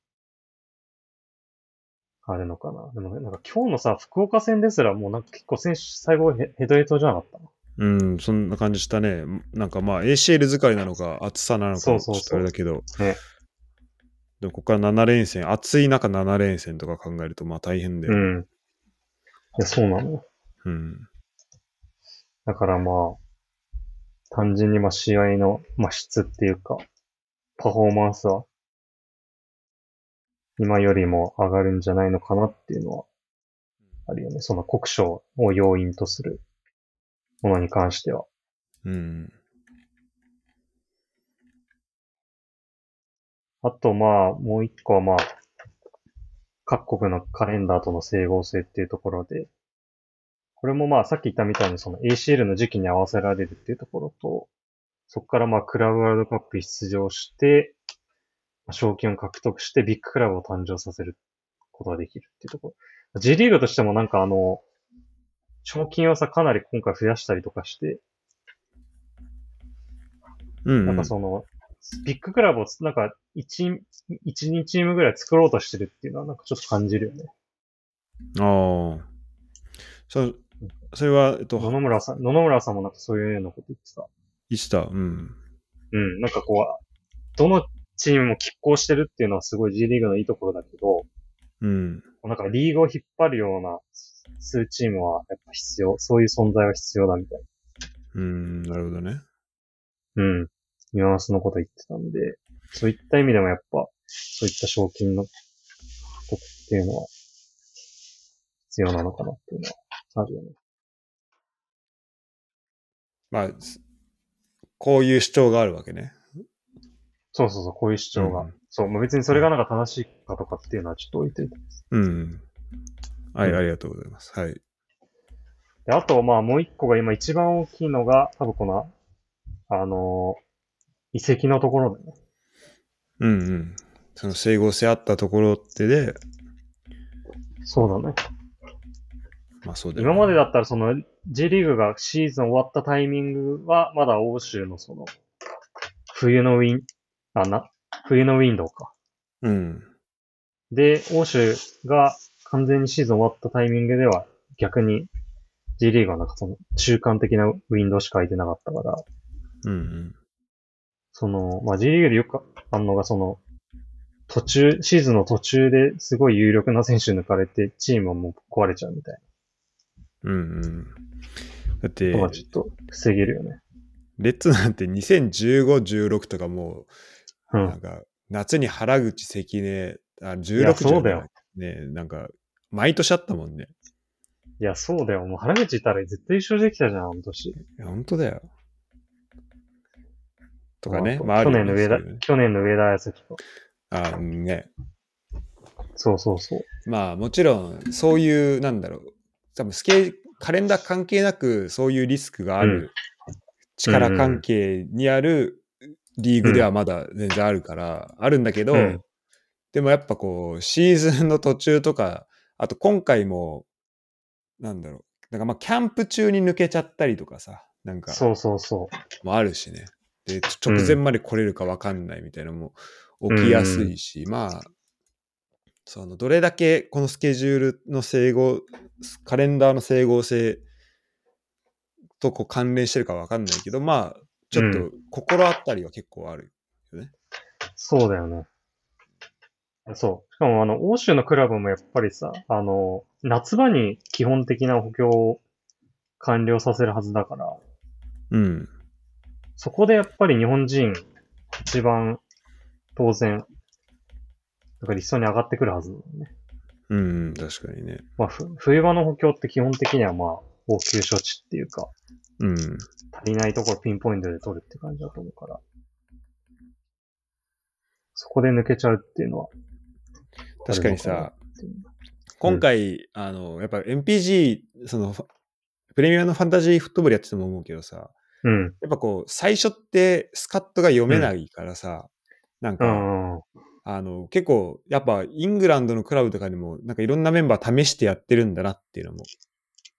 あるのかな。でもなんか今日のさ、福岡戦ですらもうなんか結構選手最後ヘヘドヘドじゃなかったうん、そんな感じしたね。なんかまあ ACL 疲れなのか暑さなのかちょそうそうそうっとあれだけど、ねでもここから7連戦、暑い中7連戦とか考えるとまあ大変だよ。うん。いや、そうなのよ。うん。だからまあ、単純にまあ試合の、まあ、質っていうか、パフォーマンスは、今よりも上がるんじゃないのかなっていうのは、あるよね。その国賞を要因とするものに関しては。うん。あとまあ、もう一個はまあ、各国のカレンダーとの整合性っていうところで、これもまあさっき言ったみたいにその ACL の時期に合わせられるっていうところと、そこからまあクラブワールドカップに出場して、まあ賞金を獲得してビッグクラブを誕生させることができるっていうところ。G リーグとしてもなんかあの、賞金をさ、かなり今回増やしたりとかして、うん、なんかその、ビッグクラブをつなんか1、一2チームぐらい作ろうとしてるっていうのはなんかちょっと感じるよね。ああ。そそれは、えっと、野々村さん、野々村さんもなんかそういうようなこと言ってた。いつだうん。うん、なんかこう、どのチームも拮抗してるっていうのはすごい G リーグのいいところだけど、うん。なんかリーグを引っ張るような数チームはやっぱ必要、そういう存在は必要だみたいうん、なるほどね。な。うん。ニュアンスのこと言ってたんで、そういった意味でもやっぱ、そういった賞金のことっていうのは必要なのかなっていうのはあるよね。まあ、すこういう主張があるわけね。そうそうそう、こういう主張が。うんそう、まあ、別にそれがなんか正しいかとかっていうのはちょっと置いといて。うん。はい、うんありがとうございます。はい。で、あと、まあ、もう一個が今一番大きいのが、多分この、あのー遺跡のところだよね。うんうん。その整合性あったところってで、そうだね。まあそうだよね今までだったらその J リーグがシーズン終わったタイミングはまだ欧州のその冬のウィン、あ、な、冬のウィンドウか。うん。で、欧州が完全にシーズン終わったタイミングでは逆に J リーグはなんかその中間的なウィンドウしか空いてなかったから、うんうん。その、まあ、J リーグでよくあるのがその途中、シーズンの途中ですごい有力な選手抜かれてチームはもう壊れちゃうみたいうんうん。だってちょっと防げるよね。レッツなんて2015、16とかもう、うんなん。か、夏に原口関根、あ、16いやじゃないそうだよ。ねなんか、毎年あったもんね。いや、そうだよ。もう原口いたら絶対優勝できたじゃん、あの年。いや、本当だよ。とかね。まあ、去年の上田、去年の上田康。あね。そうそうそう。まあ、もちろん、そういう、なんだろう。多分スケカレンダー関係なく、そういうリスクがあうんる、力関係にあるリーグではまだ全然あるから、あるんだけど、うんでもやっぱこう、シーズンの途中とか、あと今回も、なんだろう。なんかまあ、キャンプ中に抜けちゃったりとかさ、なんか、そうそうそう。もあるしね。で、直前まで来れるか分かんないみたいなのも起きやすいし、まあ、その、どれだけこのスケジュールの整合、カレンダーの整合性とこう関連してるか分かんないけど、まあ、ちょっとうん心当たりは結構あるよね。そうだよね。そう。しかもあの、欧州のクラブもやっぱりさ、あの、夏場に基本的な補強を完了させるはずだから、うん。そこでやっぱり日本人一番当然、なんか理想に上がってくるはずだよね。うん、確かにね。まあ、ふ冬場の補強って基本的にはまあ、応急処置っていうか、うん。足りないところピンポイントで取るって感じだと思うから。そこで抜けちゃうっていうのは。確かにさ、っていうの今回、あの、やっぱ MPG、その、プレミアのファンタジーフットボールやってても思うけどさ、うん。やっぱこう、最初ってスカットが読めないからさ、なんうか、ん。うん。あの、結構、やっぱイングランドのクラブとかにも、なんかいろんなメンバー試してやってるんだなっていうのも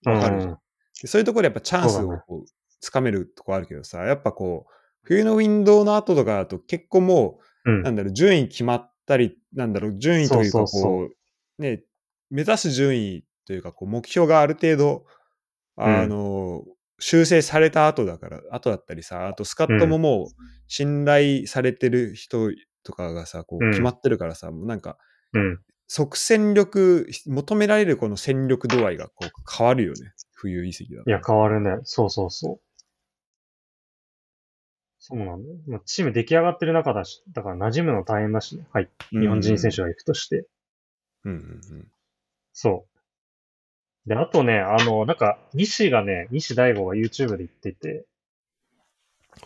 わかるじゃん。そういうところでやっぱチャンスをこうつかめるとこあるけどさ、やっぱこう、冬のウィンドウの後とかだと結構もう、うんなんだろう、順位決まったり、なんだろう、順位というかそうそうそこう、ね、目指す順位というか、こう、目標がある程度、あの、修正された後だから、後だったりさ、あとスカットももう信頼されてる人とかがさ、こう、うん決まってるからさ、もうなんか、うん。即戦力、求められるこの戦力度合いがこう変わるよね。冬移籍だと。いや、変わるね。そうそうそう。そうなんだよ。まあ、チーム出来上がってる中だし、だから馴染むの大変だしね。はい。日本人選手が行くとして。うんうんうん。そう。で、あとね、あの、なんか、西がね、西大吾が YouTube で言ってて、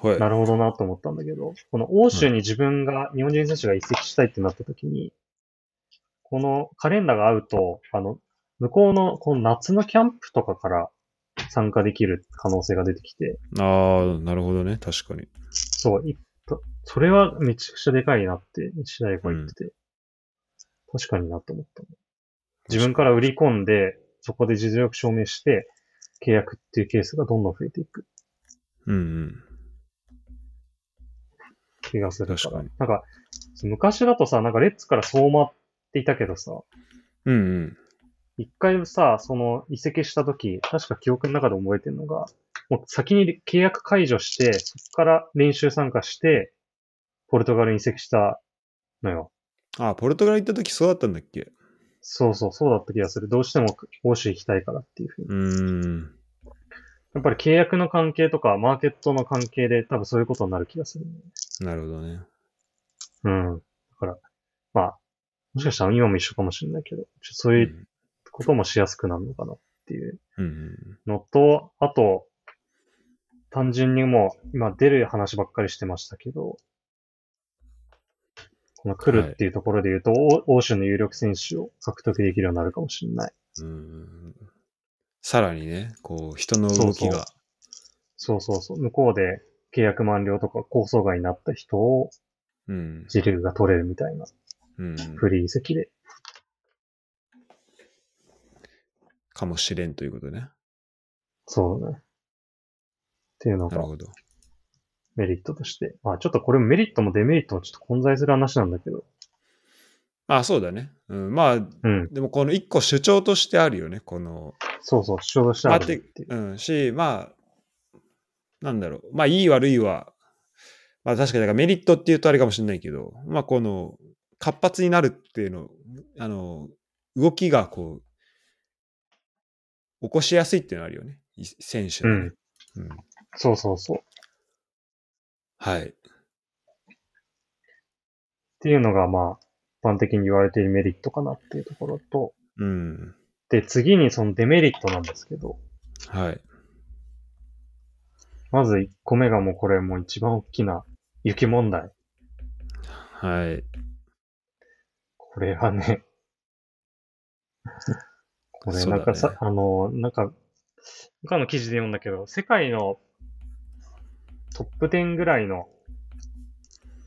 はい。なるほどなと思ったんだけど、この欧州に自分が、日本人選手が移籍したいってなった時に、このカレンダーが合うと、あの、向こうの、この夏のキャンプとかから参加できる可能性が出てきて、ああ、なるほどね。確かに。そう、いとそれはめちゃくちゃでかいなって、西大吾が言ってて、確かになと思った。自分から売り込んで、そこで実力証明して、契約っていうケースがどんどん増えていくうんうん。気がするから。確かになんか、昔だとさ、なんかレッツから相馬っていたけどさ、うんうん。一回さ、その移籍した時、確か記憶の中で覚えてるのが、もう先に契約解除して、そこから練習参加して、ポルトガルに移籍したのよ。ああ、ポルトガル行った時そうだったんだっけ？そうそう、そうだった気がする。どうしても欧州行きたいからっていうふうに。うーん。やっぱり契約の関係とか、マーケットの関係で多分そういうことになる気がする、ね。なるほどね。うん。だから、まあ、もしかしたら今も一緒かもしれないけど、ちょそういうこともしやすくなるのかなっていうのと、あと、単純にもう、今出る話ばっかりしてましたけど、この来るっていうところで言うと、欧欧州の有力選手を獲得できるようになるかもしれない。うんうんさらにね、こう、人の動きが。そうそうそう。向こうで契約満了とか構想外になった人をうん。自力が取れるみたいなうん。フリー席で。かもしれんということね。そうね。っていうのがなるほど。メリットとして。まあちょっとこれもメリットもデメリットもちょっと混在する話なんだけど。あそうだね。うん、まあ、うん。でもこの一個主張としてあるよね。この、そうそう、主張としてあるっていう。うん、し、まあ、なんだろう。まあ、いい悪いは、まあ確かにだからメリットっていうとあれかもしれないけど、まあこの、活発になるっていうの、あの、動きがこう、起こしやすいっていうのはあるよね。い選手のね、うん。そうそうそう。っはい。ていうのがまあ、一般的に言われているメリットかなっていうところと、うん。で、次にそのデメリットなんですけど、はい。まず1個目がもうこれもう一番大きな雪問題。はい。これはね、こねなんかさ、あの、なんか、他の記事で読んだけど、世界のトップ10ぐらいの、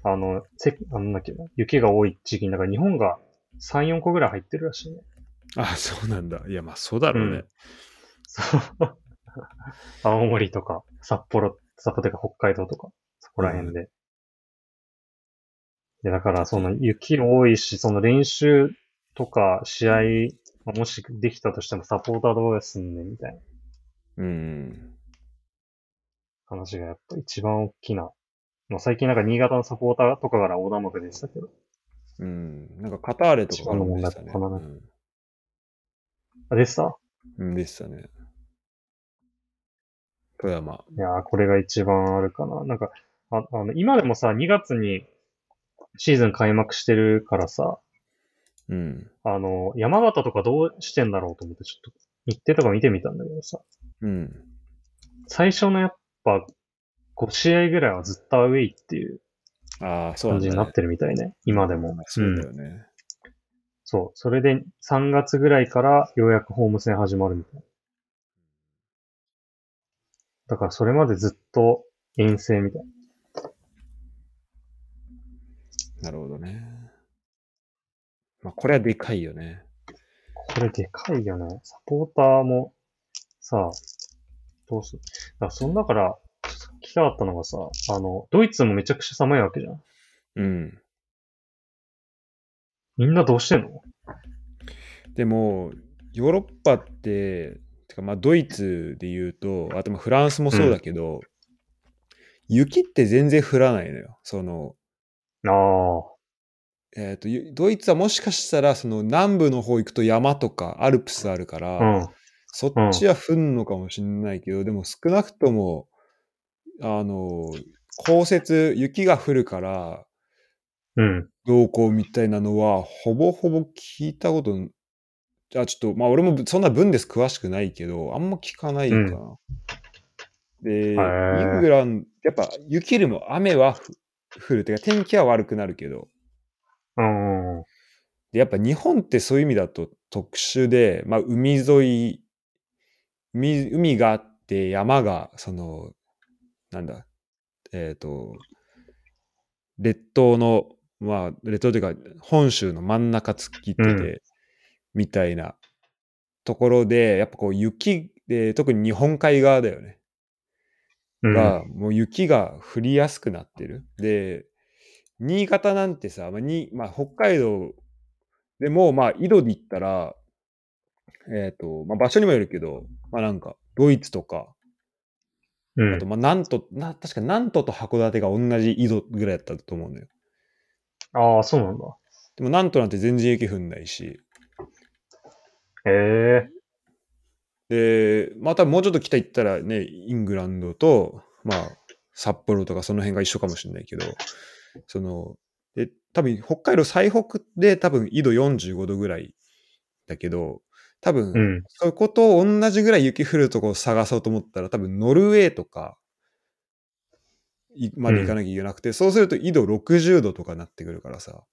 あの、せあのなんだっけな、雪が多い地域に、だから日本が3、4個ぐらい入ってるらしいね。あ、そうなんだ。いや、まあそうだろうね。そう。青森とか、札幌、札幌とか北海道とか、そこら辺で。いや、だからその雪多いし、その練習とか試合、まあもしできたとしてもサポーターどうすんねんみたいなうん。話がやっぱ一番大きな。まあ、最近なんか新潟のサポーターとかから横断幕でしたけど。うん。なんかカターレとかからもでしたね。あ、でした？うん。うん、でしたね。富山。いやー、これが一番あるかな。なんか、ああの、今でもさ、2月にシーズン開幕してるからさ、うん。あの、山形とかどうしてんだろうと思って、ちょっと日程とか見てみたんだけどさ、うん。最初のやっぱ5試合ぐらいはずっとアウェイっていう。感じになってるみたいね、今でも。そうだんよね。そう。それで3月ぐらいからようやくホーム戦始まるみたいな。だからそれまでずっと遠征みたいな。なるほどね。まあ、これはでかいよね。これでかいよね。サポーターも、さ、どうする？だそんだから、聞きたかったのがさ、あの、ドイツもめちゃくちゃ寒いわけじゃん。うん。みんなどうしてんの？でも、ヨーロッパって、てかまあドイツで言うと、あとまあフランスもそうだけど、雪って全然降らないのよ。その、あえっ、と、ゆドイツはもしかしたら、その南部の方行くと山とかアルプスあるから、あ、うん。そっちは降んのかもしんないけど、でも少なくとも、あの、降雪、雪が降るから、うん。どうこうみたいなのは、ほぼほぼ聞いたこと、じゃあちょっと、まあ俺もそんな分です詳しくないけど、あんま聞かないかな。で、インーグランド、やっぱ雪よりも雨はふ降る。てか天気は悪くなるけど、うん。うん。で、やっぱ日本ってそういう意味だと特殊で、まあ海沿い、海海があって山が、その、なんだ、えっ、と、列島の、まあ列島というか本州の真ん中突っ切ってて、うんみたいなところで、やっぱこう雪で、特に日本海側だよね。うん。が、もう雪が降りやすくなってる。で、新潟なんてさ、まあにまあ、北海道でも、まあ、緯度で言ったら、えっ、と、まあ、場所にもよるけど、まあなんか、ドイツとか、うん。あと、まあ、なんと、な、確か南都と函館が同じ緯度ぐらいだったと思うんだよ。ああ、そうなんだ。でも、南都なんて全然雪降んないし、へえ。で、またもうちょっと北行ったらね、イングランドと、まあ、札幌とかその辺が一緒かもしれないけど、その、で、多分北海道最北で多分緯度45度ぐらいだけど、多分、うん。そこと同じぐらい雪降るとこを探そうと思ったら、多分ノルウェーとかいまで行かなきゃいけなくて、そうすると緯度60度とかなってくるからさ。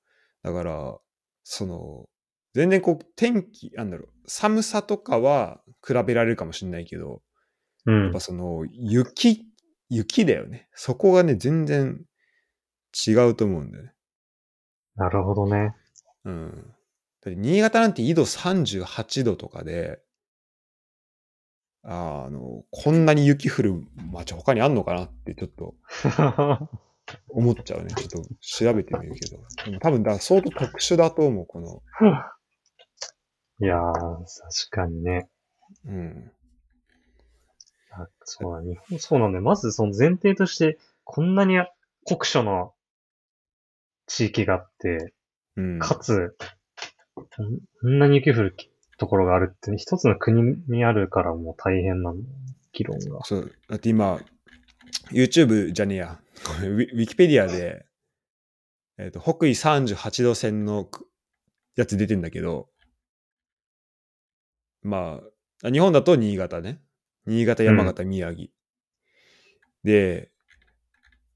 だから、その、全然こう天気、なんだろう、寒さとかは比べられるかもしれないけど、うんやっぱ。その雪、雪だよね。そこがね、全然違うと思うんだよね。なるほどね。うん。新潟なんて緯度38度とかで、あの、こんなに雪降る街他にあんのかなってちょっと思っちゃうね。ちょっと調べてみるけど。多分だ、相当特殊だと思う、この。いやー、確かにね。うん。あそうだ、日本、そうなんだよ。まずその前提として、こんなに酷暑な地域があって、うん。かつ、こんなに雪降るところがあるって、ね、一つの国にあるからもう大変なんだよ。議論が。そう。だって今、YouTube じゃねえや。ウィキペディアで、えっ、と、北緯38度線のくやつ出てんだけど、まあ、日本だと新潟ね。新潟、山形、宮城。で、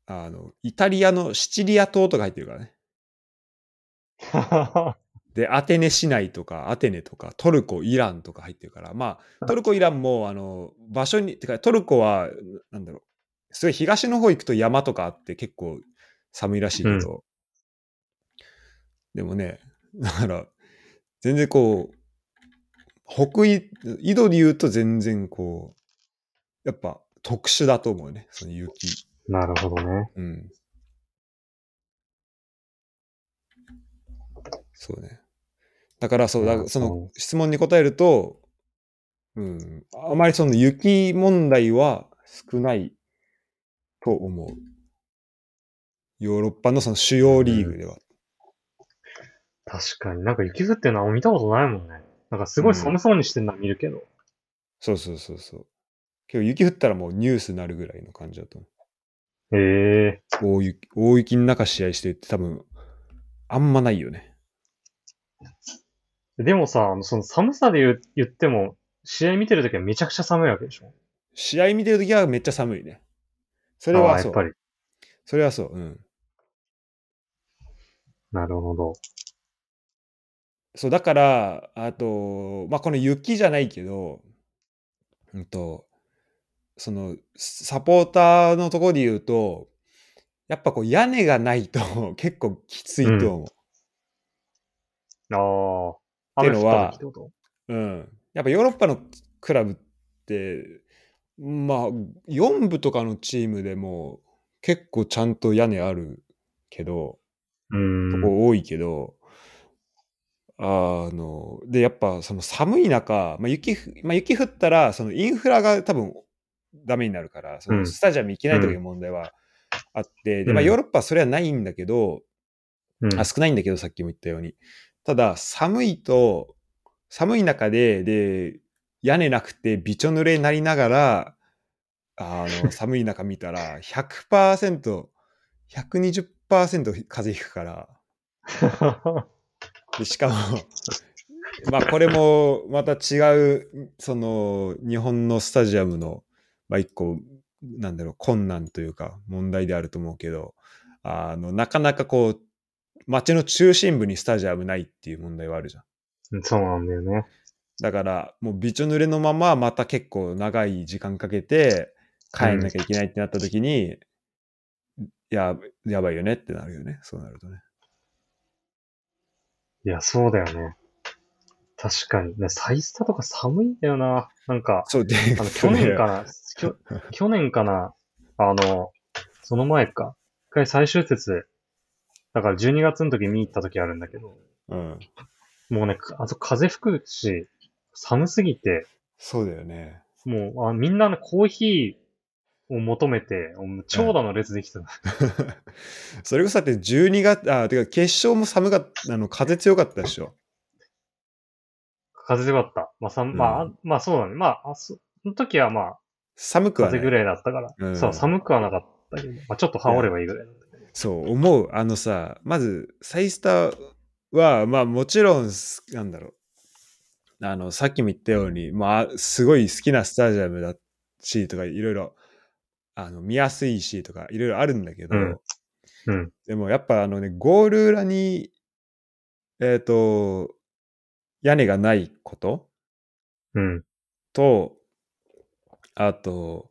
あの、イタリアのシチリア島とか入ってるからね。で、アテネ市内とか、アテネとか、トルコ、イランとか入ってるから、まあ、トルコ、イランも、あの、場所に、てか、トルコは、なんだろう、すごい東の方行くと山とかあって結構寒いらしいけど、でもね、だから、全然こう、北緯、緯度で言うと全然こう、やっぱ特殊だと思うね、その雪。なるほどね。うん。そうね。だからそう、だそうんの質問に答えると、うん、あまりその雪問題は少ないと思う。ヨーロッパのその主要リーグでは。確かになんか雪降ってるのは見たことないもんね。なんかすごい寒そうにしてるのは見るけど。そうそうそうそう。けど雪降ったらもうニュースになるぐらいの感じだと思へえう。大雪、大雪の中試合してって多分、あんまないよね。でもさ、その寒さで言う言っても、試合見てるときはめちゃくちゃ寒いわけでしょ？試合見てるときはめっちゃ寒いね。そそれはそう。やっぱり。それはそう。うん。なるほど。そう、だから、あと、まあ、この雪じゃないけど、うんと、その、サポーターのところで言うと、やっぱこう屋根がないと 結構きついと思う。ああ。っていうのはうん。やっぱヨーロッパのクラブって、まあ、4部とかのチームでも結構ちゃんと屋根あるけど、うーん。とこ多いけど、あの、で、やっぱその寒い中、まあ、雪ふ、まあ、雪降ったら、そのインフラが多分ダメになるから、そのうん。スタジアム行けないという問題はあって、で、まあ、うんヨーロッパはそれはないんだけど、うん。あ少ないんだけど、さっきも言ったように。ただ、寒いと、寒い中で、で、屋根なくてびちょ濡れになりながら、あの、寒い中見たら、100%、120%風邪ひくから、でしかも、まあこれもまた違う、その日本のスタジアムの、まあ一個、なんだろう、困難というか問題であると思うけど、あの、なかなかこう、街の中心部にスタジアムないっていう問題はあるじゃん。そうなんだよね。だから、もうびちょ濡れのまままた結構長い時間かけて帰んなきゃいけないってなった時に、や、やばいよねってなるよね。そうなるとね。いや、そうだよね。確かに。ね、サイスタとか寒いんだよな。なんか、そうで、あの、去年かな、きょ 去年かな、あの、その前か。一回最終節、だから12月の時見に行った時あるんだけど、うん。もうね、あと風吹くし、寒すぎて、そうだよね。もう、あみんなね、コーヒーを求めて、長蛇の列できてた。それこそだって12月、あ、てか決勝も寒かった、あの、風強かったでしょ。風強かった。まあ、さんまあ、あまあそうだね。まあ、あそその時はまあ、寒くはない。風ぐらいだったから、うんそう、寒くはなかったけど、まあちょっと羽織ればいいぐらいだったけど。そう、思う。あのさ、まず、サイスターは、まあもちろん、すなんだろう。あの、さっきも言ったように、まあ、すごい好きなスタジアムだし、とか、いろいろ、あの、見やすいし、とか、いろいろあるんだけど、うんうん。でもやっぱあのね、ゴール裏に、えっ、と、屋根がないこと？うん。と、あと、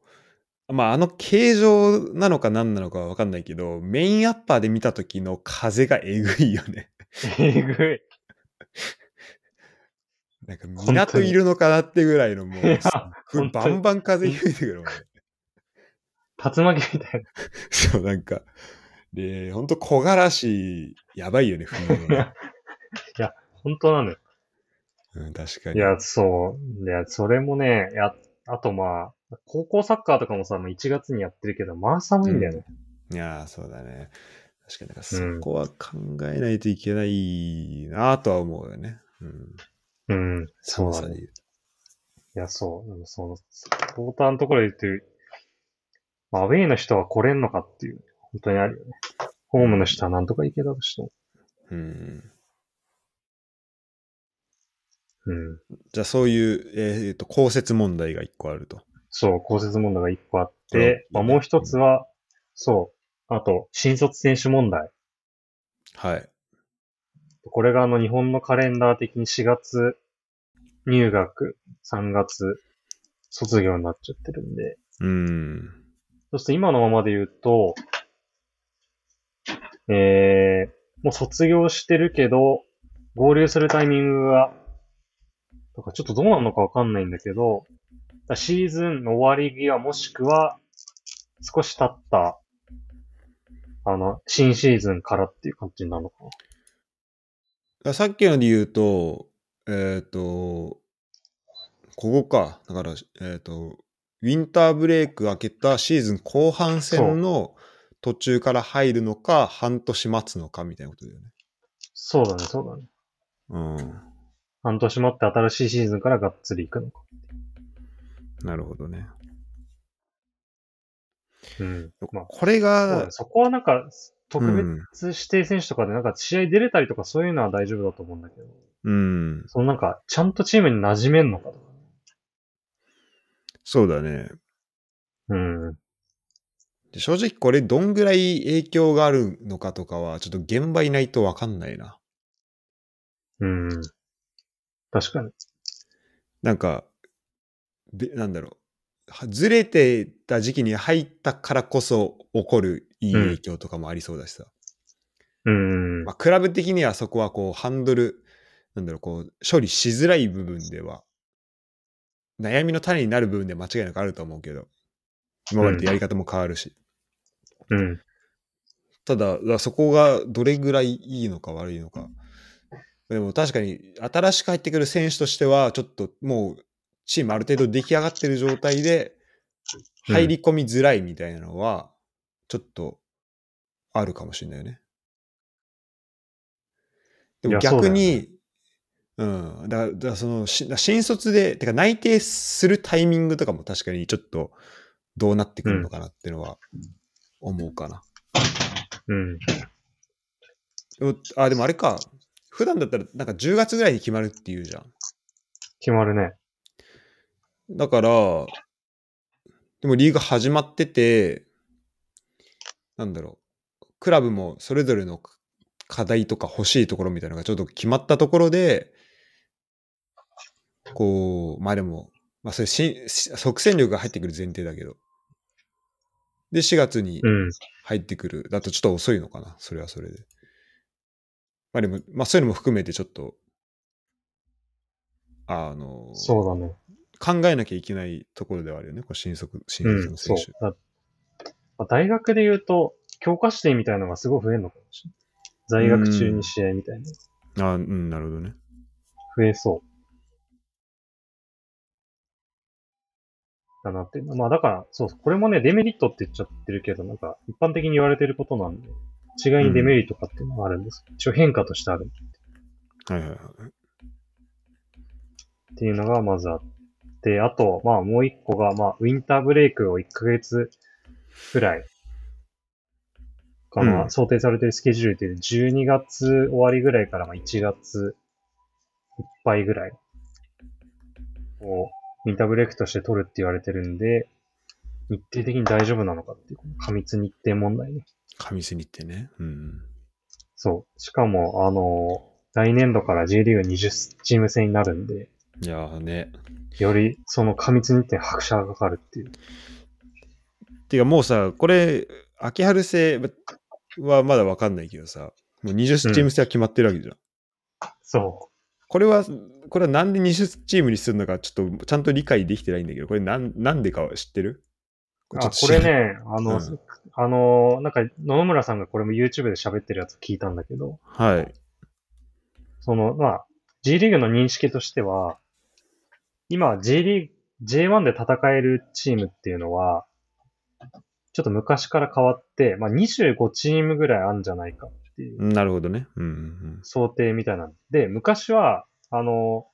まあ、あの形状なのか何なのかは分かんないけど、メインアッパーで見た時の風がえぐいよね。えぐい。なんか港いるのかなってぐらいのもう、バンバン風吹いてくるもんね。竜巻みたい そう、なんか、で、ほんと木枯らし、やばいよね、冬のな。いや、本当なのよ。うん、確かに。いや、そう。いや、それもね、や、あとまあ、高校サッカーとかもさ、もう1月にやってるけど、まあ寒いんだよね。いやー、そうだね。確かに、そこは考えないといけないなとは思うよね。うん。うん。そうだね。いや、そう。でもその、サポーターのところで言って、まあアウェイの人は来れんのかっていう、本当にあるよね。ホームの人はなんとか行けたとしても。うん。うん。じゃあそういう、えっ、と、降雪問題が一個あると。そう、降雪問題が一個あっうんて、まあもう一つは、そう、あと、新卒選手問題。はい。これがあの日本のカレンダー的に4月入学、3月卒業になっちゃってるんで、うん。そして今のままで言うと、えー、もう卒業してるけど、合流するタイミングが、とかちょっとどうなるのかわかんないんだけど、シーズンの終わり際もしくは、少し経った、あの、新シーズンからっていう感じになるのかな。さっきので言うと、えっ、と、ここか。だから、えっ、と、ウィンターブレイク明けたシーズン後半戦の途中から入るのか、半年待つのかみたいなことだよね。そうだね、そうだね。うん。半年待って新しいシーズンからがっつり行くのか。なるほどね。うん。まあ、これがね、そこはなんか、特うん別指定選手とかでなんか試合出れたりとかそういうのは大丈夫だと思うんだけど、うん。そのなんか、ちゃんとチームに馴染めんのかとか。そうだね。うん。で正直これどんぐらい影響があるのかとかは、ちょっと現場いないとわかんないな。うん。確かに。なんか、でなんだろう。はずれてた時期に入ったからこそ起こるいいうん影響とかもありそうだしさ。うん。まあ、クラブ的にはそこはこうハンドルなんだろう、こう、処理しづらい部分では、悩みの種になる部分で間違いなくあると思うけど、今までとやり方も変わるし。うん。ただ、そこがどれぐらいいいのか悪いのか。でも確かに、新しく入ってくる選手としては、ちょっともう、チームある程度出来上がってる状態で、うん入り込みづらいみたいなのは、ちょっと、あるかもしれないよね。でも逆に、うん。だから、だその、し新卒で、てか内定するタイミングとかも確かにちょっと、どうなってくるのかなっていうのは、思うかな。うん。でもあ、でもあれか。普段だったら、なんか10月ぐらいに決まるっていうじゃん。決まるね。だから、でもリーグ始まってて、なんだろう。クラブもそれぞれの課題とか欲しいところみたいなのがちょっと決まったところで、こう、まあでも、まあそれし即戦力が入ってくる前提だけど。で、4月にうん。入ってくる。だとちょっと遅いのかな。それはそれで。まあでも、まあそういうのも含めてちょっと、あの、そうだね。考えなきゃいけないところではあるよね。こう新卒、新うん、卒の選手。そう。だまあ大学で言うと、強化指定みたいなのがすごい増えるのかもしれない。在学中に試合みたいな。あうん、なるほどね。増えそう。だなって。まあだから、そう、これもね、デメリットって言っちゃってるけど、なんか、一般的に言われてることなんで、違いにデメリットかっていうのがあるんです。一応変化としてあるはいはいはい。っていうのがまずあって、あと、まあもう一個が、まあ、ウィンターブレイクを1ヶ月くらい、かな、うん想定されてるスケジュールって12月終わりぐらいからまあ1月いっぱいぐらいをウィンターブレイクとして取るって言われてるんで、日程的に大丈夫なのかっていう、過密日程問題ね。上瀬に行ってね。うん。そう。しかも、あの、来年度から J リーグ20チーム制になるんで、いやーね。よりその過密日程に拍車がかかるっていう。てかもうさ、これ、秋春制はまだわかんないけどさ、もう20チーム制は決まってるわけじゃん。そこれは、これはなんで20チームにするのかちょっとちゃんと理解できてないんだけど、これなんなんでかは知ってる？う。あ、これね、あの、うんあの、なんか、野々村さんがこれも YouTube で喋ってるやつ聞いたんだけど、はい。その、まあ、G リーグの認識としては、今 J リーグ、J1 で戦えるチームっていうのは、ちょっと昔から変わって、まあ25チームぐらいあるんじゃないかっていうなるほどね。うんうん想定みたいなんで、昔は、あの、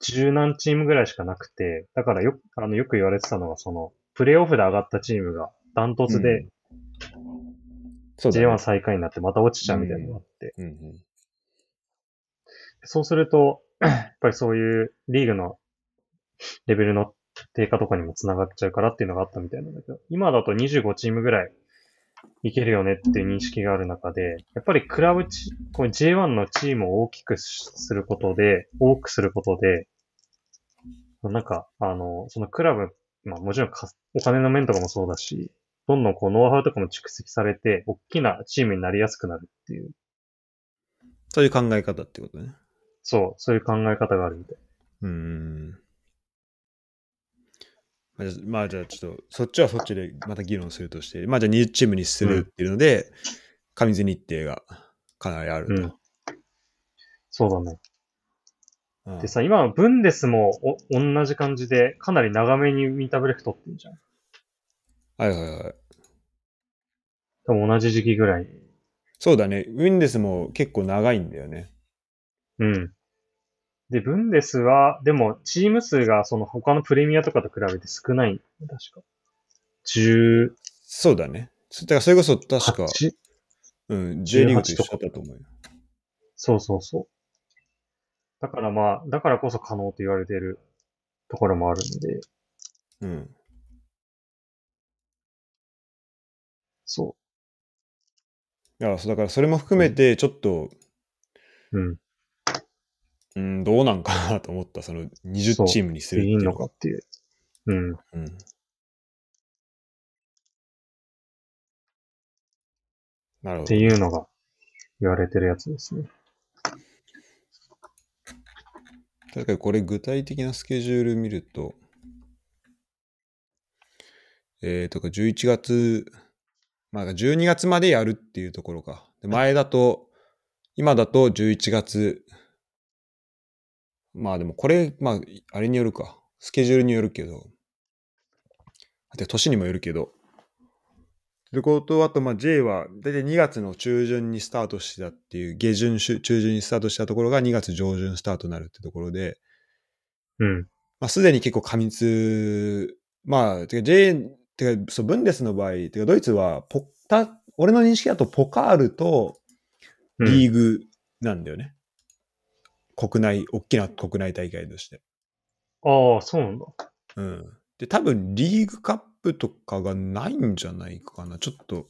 十何チームぐらいしかなくて、だからよく、あの、よく言われてたのが、その、プレイオフで上がったチームがダントツでそうだね。J1 最下位になってまた落ちちゃうみたいなのがあって、うんうん。そうすると、やっぱりそういうリーグのレベルの低下とかにも繋がっちゃうからっていうのがあったみたいなんだけど、今だと25チームぐらいいけるよねっていう認識がある中で、やっぱりクラブチ、この J1 のチームを大きくすることで、多くすることで、なんか、あの、そのクラブ、まあもちろんかお金の面とかもそうだし、どんどんこうノウハウとかも蓄積されて、大きなチームになりやすくなるっていう、そういう考え方ってことね。そう、そういう考え方があるみたい。うーん。まあじゃあ、まあ、じゃあちょっと、そっちはそっちでまた議論するとして、まあじゃあ20チームにするっていうので、上水日程がかなりあると。うんそうだね。うんでさ、今のブンデスもお同じ感じで、かなり長めにウィンターブレイク取ってるじゃん。はいはいはい。多分同じ時期ぐらいに。そうだね。ウィンデスも結構長いんだよね。うん。で、ブンデスは、でも、チーム数がその他のプレミアとかと比べて少ない確か。18、そうだね。そだからそれこそ確か、うん、J リーグと一緒だったと思うよ。そうそうそう。だからまあ、だからこそ可能と言われているところもあるんで、うん。や、そうだからそれも含めて、ちょっと、う。うん。うん、どうなんかなと思った、その20チームにするっていいいうのが。のかっていう。うん。うん。なるほど。っていうのが言われてるやつですね。確かにこれ具体的なスケジュール見ると、えー、とか11月、まあ12月までやるっていうところか。で前だと、今だと11月、まあでもこれ、まあ、あれによるか。スケジュールによるけど、で年にもよるけど。ってことあと、まあ J は大体2月の中旬にスタートしてたっていう、下旬、中旬にスタートしたところが2月上旬スタートになるってところで、うん。まあすでに結構過密、まあ、J、てか、そう、ブンデスの場合、てかドイツはポッタ、俺の認識だとポカールとうんリーグなんだよね。国内、大きな国内大会として。ああ、そうなんだ。うん。で、多分リーグカップとかがないんじゃないかな。ちょっと、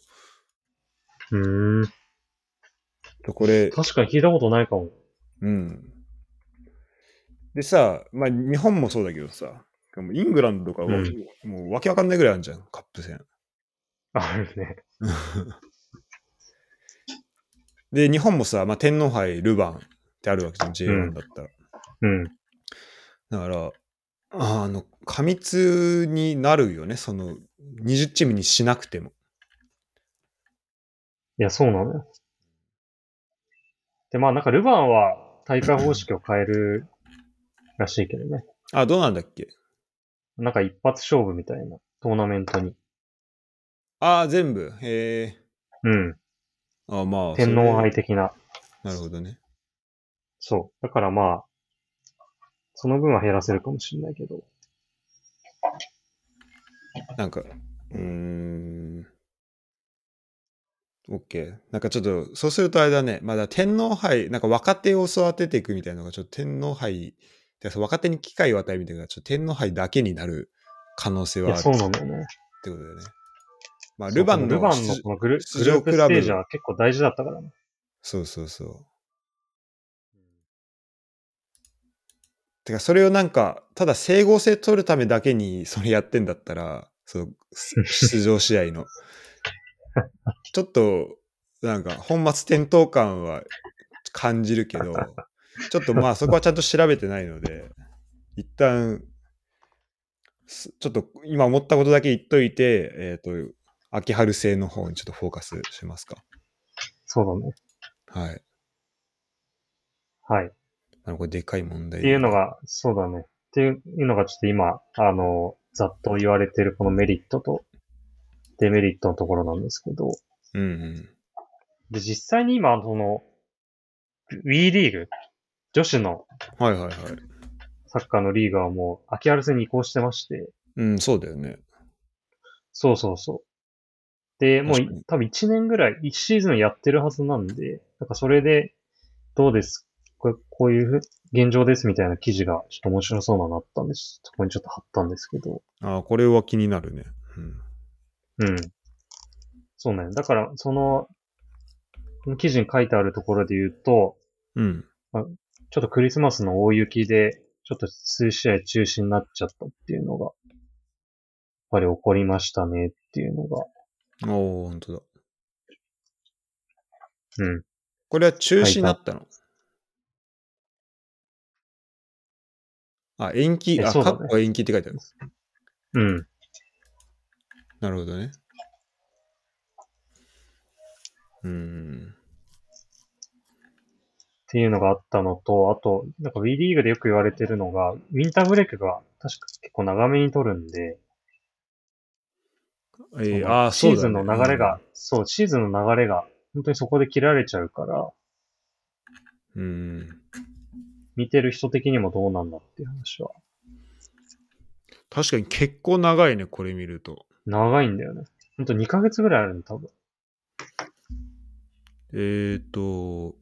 うーん。これ、確かに聞いたことないかも。うん。でさ、まあ日本もそうだけどさ、もうイングランドとかは、うんもうわけわかんないぐらいあるじゃん、カップ戦。あるね。で、日本もさ、まあ、天皇杯、ルヴァンってあるわけじゃん、うん J1 だったら。うん。だから、あの、過密になるよね、その、20チームにしなくても。いや、そうなのよ。で、まあなんかルヴァンは大会方式を変えるらしいけどね。あ、どうなんだっけ？なんか一発勝負みたいなトーナメントに。ああ、全部？へえ。うん。あまあ。天皇杯的な。なるほどね。そう。だからまあ、その分は減らせるかもしれないけど。なんか、うーん。オッケー。なんかちょっと、そうするとあれだね。まだ天皇杯、なんか若手を育てていくみたいなのが、ちょっと天皇杯、で若手に機会を与えるみたいなちょっと天皇杯だけになる可能性はあるそうなんだよね。ってことだよね。まあ、ルヴァンのルヴァンののグル出場クラブステージは結構大事だったからね。そうそうそう。てか、それをなんか、ただ整合性取るためだけにそれやってんだったら、そう、す 出場試合の。ちょっと、なんか、本末転倒感は感じるけど、ちょっとまあそこはちゃんと調べてないので、一旦、すちょっと今思ったことだけ言っといて、えっ、と、秋春製の方にちょっとフォーカスしますか。そうだね。はい。はい。あの、これでかい問題。っていうのが、そうだね。っていうのがちょっと今、あの、ざっと言われてるこのメリットとデメリットのところなんですけど、うんうん。で、実際に今、その、WE リーグ、女子のはいはいはい。サッカーのリーグはもう、秋春戦に移行してまして、うん、そうだよね。そうそうそう。で、もうい確かに多分1年ぐらい、1シーズンやってるはずなんで、なんかそれで、どうです？これこういうふ現状ですみたいな記事がちょっと面白そうなのあったんです。そこにちょっと貼ったんですけど。ああ、これは気になるね。うん。うん。そうね。だから、その、この記事に書いてあるところで言うと、うん。ちょっとクリスマスの大雪で、ちょっと数試合中止になっちゃったっていうのが、やっぱり起こりましたねっていうのが、おー、ほんとだ。うん。これは中止になったの？あ、延期、あ、ねカッコ延期って書いてある。うん。なるほどね。うーん。っていうのがあったのと、あと、なんか WE リーグでよく言われてるのが、ウィンターブレイクが確か結構長めに取るんで、えー、あー、シ。ーズンの流れが、そう、シーズンの流れが、本当にそこで切られちゃうから、うん。うん。見てる人的にもどうなんだっていう話は。確かに結構長いね、これ見ると。長いんだよね。ほんと2ヶ月ぐらいあるの、多分。えーと、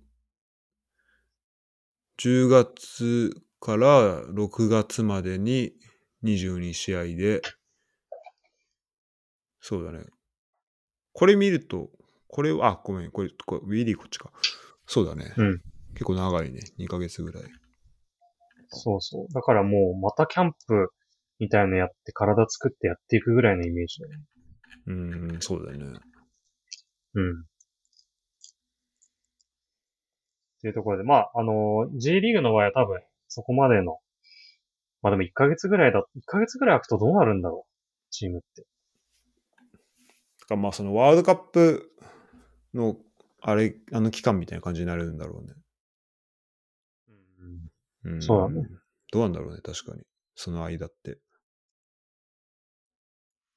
10月から6月までに22試合で、そうだね。これ見ると、これ、あ、ごめん、これ、これウィリーこっちか。そうだね。うん結構長いね。2ヶ月ぐらい。そうそう。だからもう、またキャンプみたいのやって、体作ってやっていくぐらいのイメージだよね。うん、そうだね。うん。っていうところで、まあ、あの、J リーグの場合は多分、そこまでの、まあでも1ヶ月ぐらいだ、1ヶ月ぐらい空くとどうなるんだろう、チームって。だからまあそのワールドカップの、あれ、あの期間みたいな感じになるんだろうね。うんそうだね。どうなんだろうね、確かに。その間って。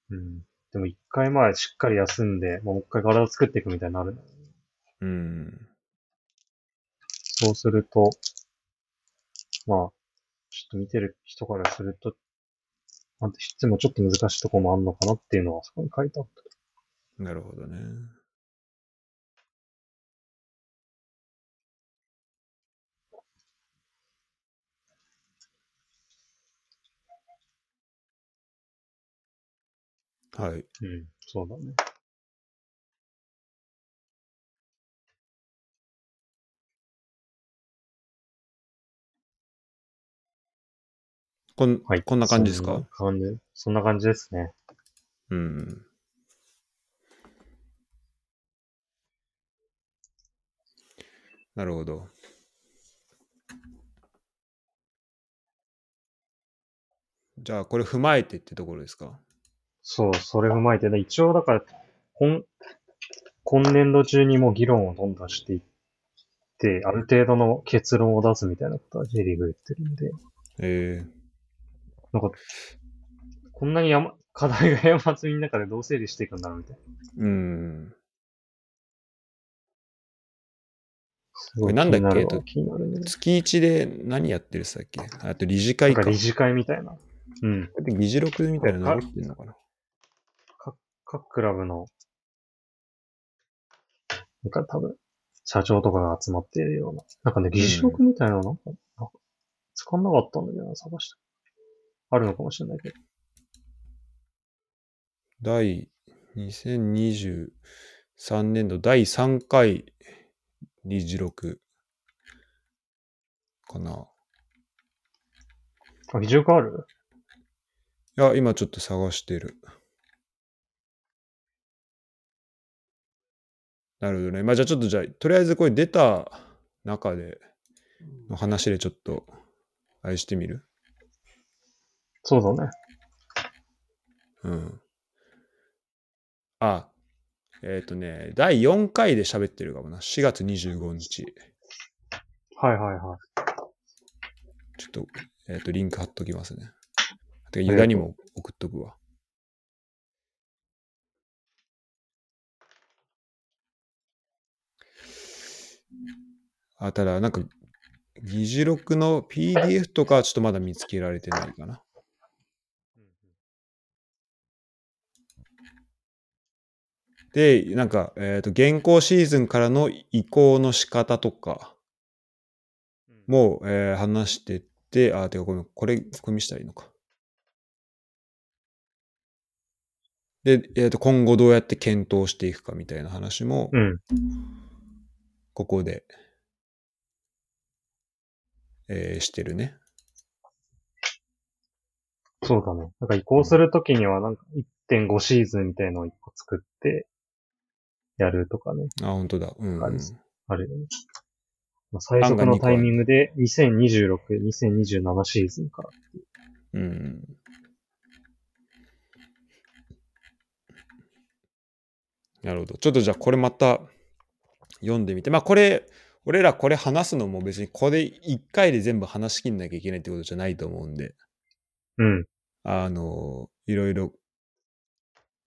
うん。でも一回前しっかり休んで、もう一回体を作っていくみたいになる。うん。そうすると、まあ、ちょっと見てる人からすると、まあ、質もちょっと難しいところもあるのかなっていうのはそこに書いてあった。なるほどね。はい。うん、そうだね。こん,、はい。こんな感じですか？そんな感じ、そんな感じですね。うん。なるほど。じゃあ、これ踏まえてってところですか？そう、それ踏まえてね、一応だから、今、今年度中にもう議論をどんどんしていって、ある程度の結論を出すみたいなことは J リーグ言ってるんで、えなんか、こんなに山、課題が山積みの中でどう整理していくんだろうみたいな。ー、うん。すごいなんだっけ？ね。月1で何やってるっすっけ？あと理事会か。なんか理事会みたいな。うん。議事録みたいなの残ってんのかな？各クラブの、なんか多分、社長とかが集まっているような。なんかね、議事録みたいなのなんか、なんか使んなかったんだけどな、探して。あるのかもしれないけど。第2023年度第3回議事録かな。あ、議事録ある？いや、今ちょっと探してる。なるほどね。まあじゃあちょっとじゃあ、とりあえずこれ出た中での話でちょっと、あれしてみる？そうだね。うん。あ、えっ、とね、第4回で喋ってるかもな。4月25日。はいはいはい。ちょっと、えっ、と、リンク貼っときますね。てか、ユダにも送っとくわ。あ、ただ、なんか、議事録の PDF とかはちょっとまだ見つけられてないかな。で、なんか、えっ、と、現行シーズンからの移行の仕方とかも、えー話してって、あ、てかごめん、これ、これ見したらいいのか。で、えっ、と、今後どうやって検討していくかみたいな話も、うん。ここで、えーしてるね。そうだね。なんか移行するときには、なんか1.5シーズンみたいのを1個作って、やるとかね。あ、本当だ。うん、うんあれですあるよね。まあ、最速のタイミングで2026、2027シーズンから。うん。なるほど。ちょっとじゃあこれまた読んでみて。まあこれ、俺らこれ話すのも別にこれ一回で全部話しきんなきゃいけないってことじゃないと思うんで、うん。あの、いろいろ、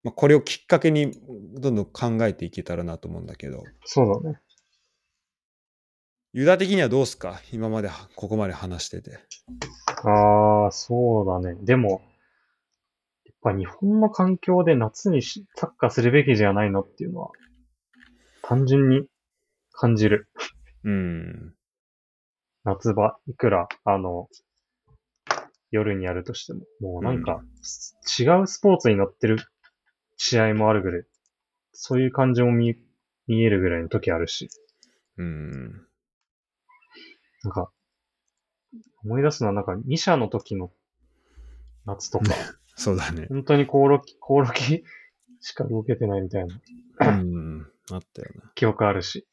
まあこれをきっかけにどんどん考えていけたらなと思うんだけど、そうだね。ユダ的にはどうすか？今まではここまで話してて。ああ、そうだね。でも、やっぱ日本の環境で夏にしサッカーするべきじゃないのっていうのは、単純に感じる。うん。夏場、いくら、あの、夜にやるとしても、もうなんか、違うスポーツになってる試合もあるぐらい、そういう感じも見、見えるぐらいの時あるし、うん。なんか、思い出すのはなんか2社の時の夏とか、そうだね。本当にコオロキ、コオロキ しか動けてないみたいなうん。あったよな。記憶あるし。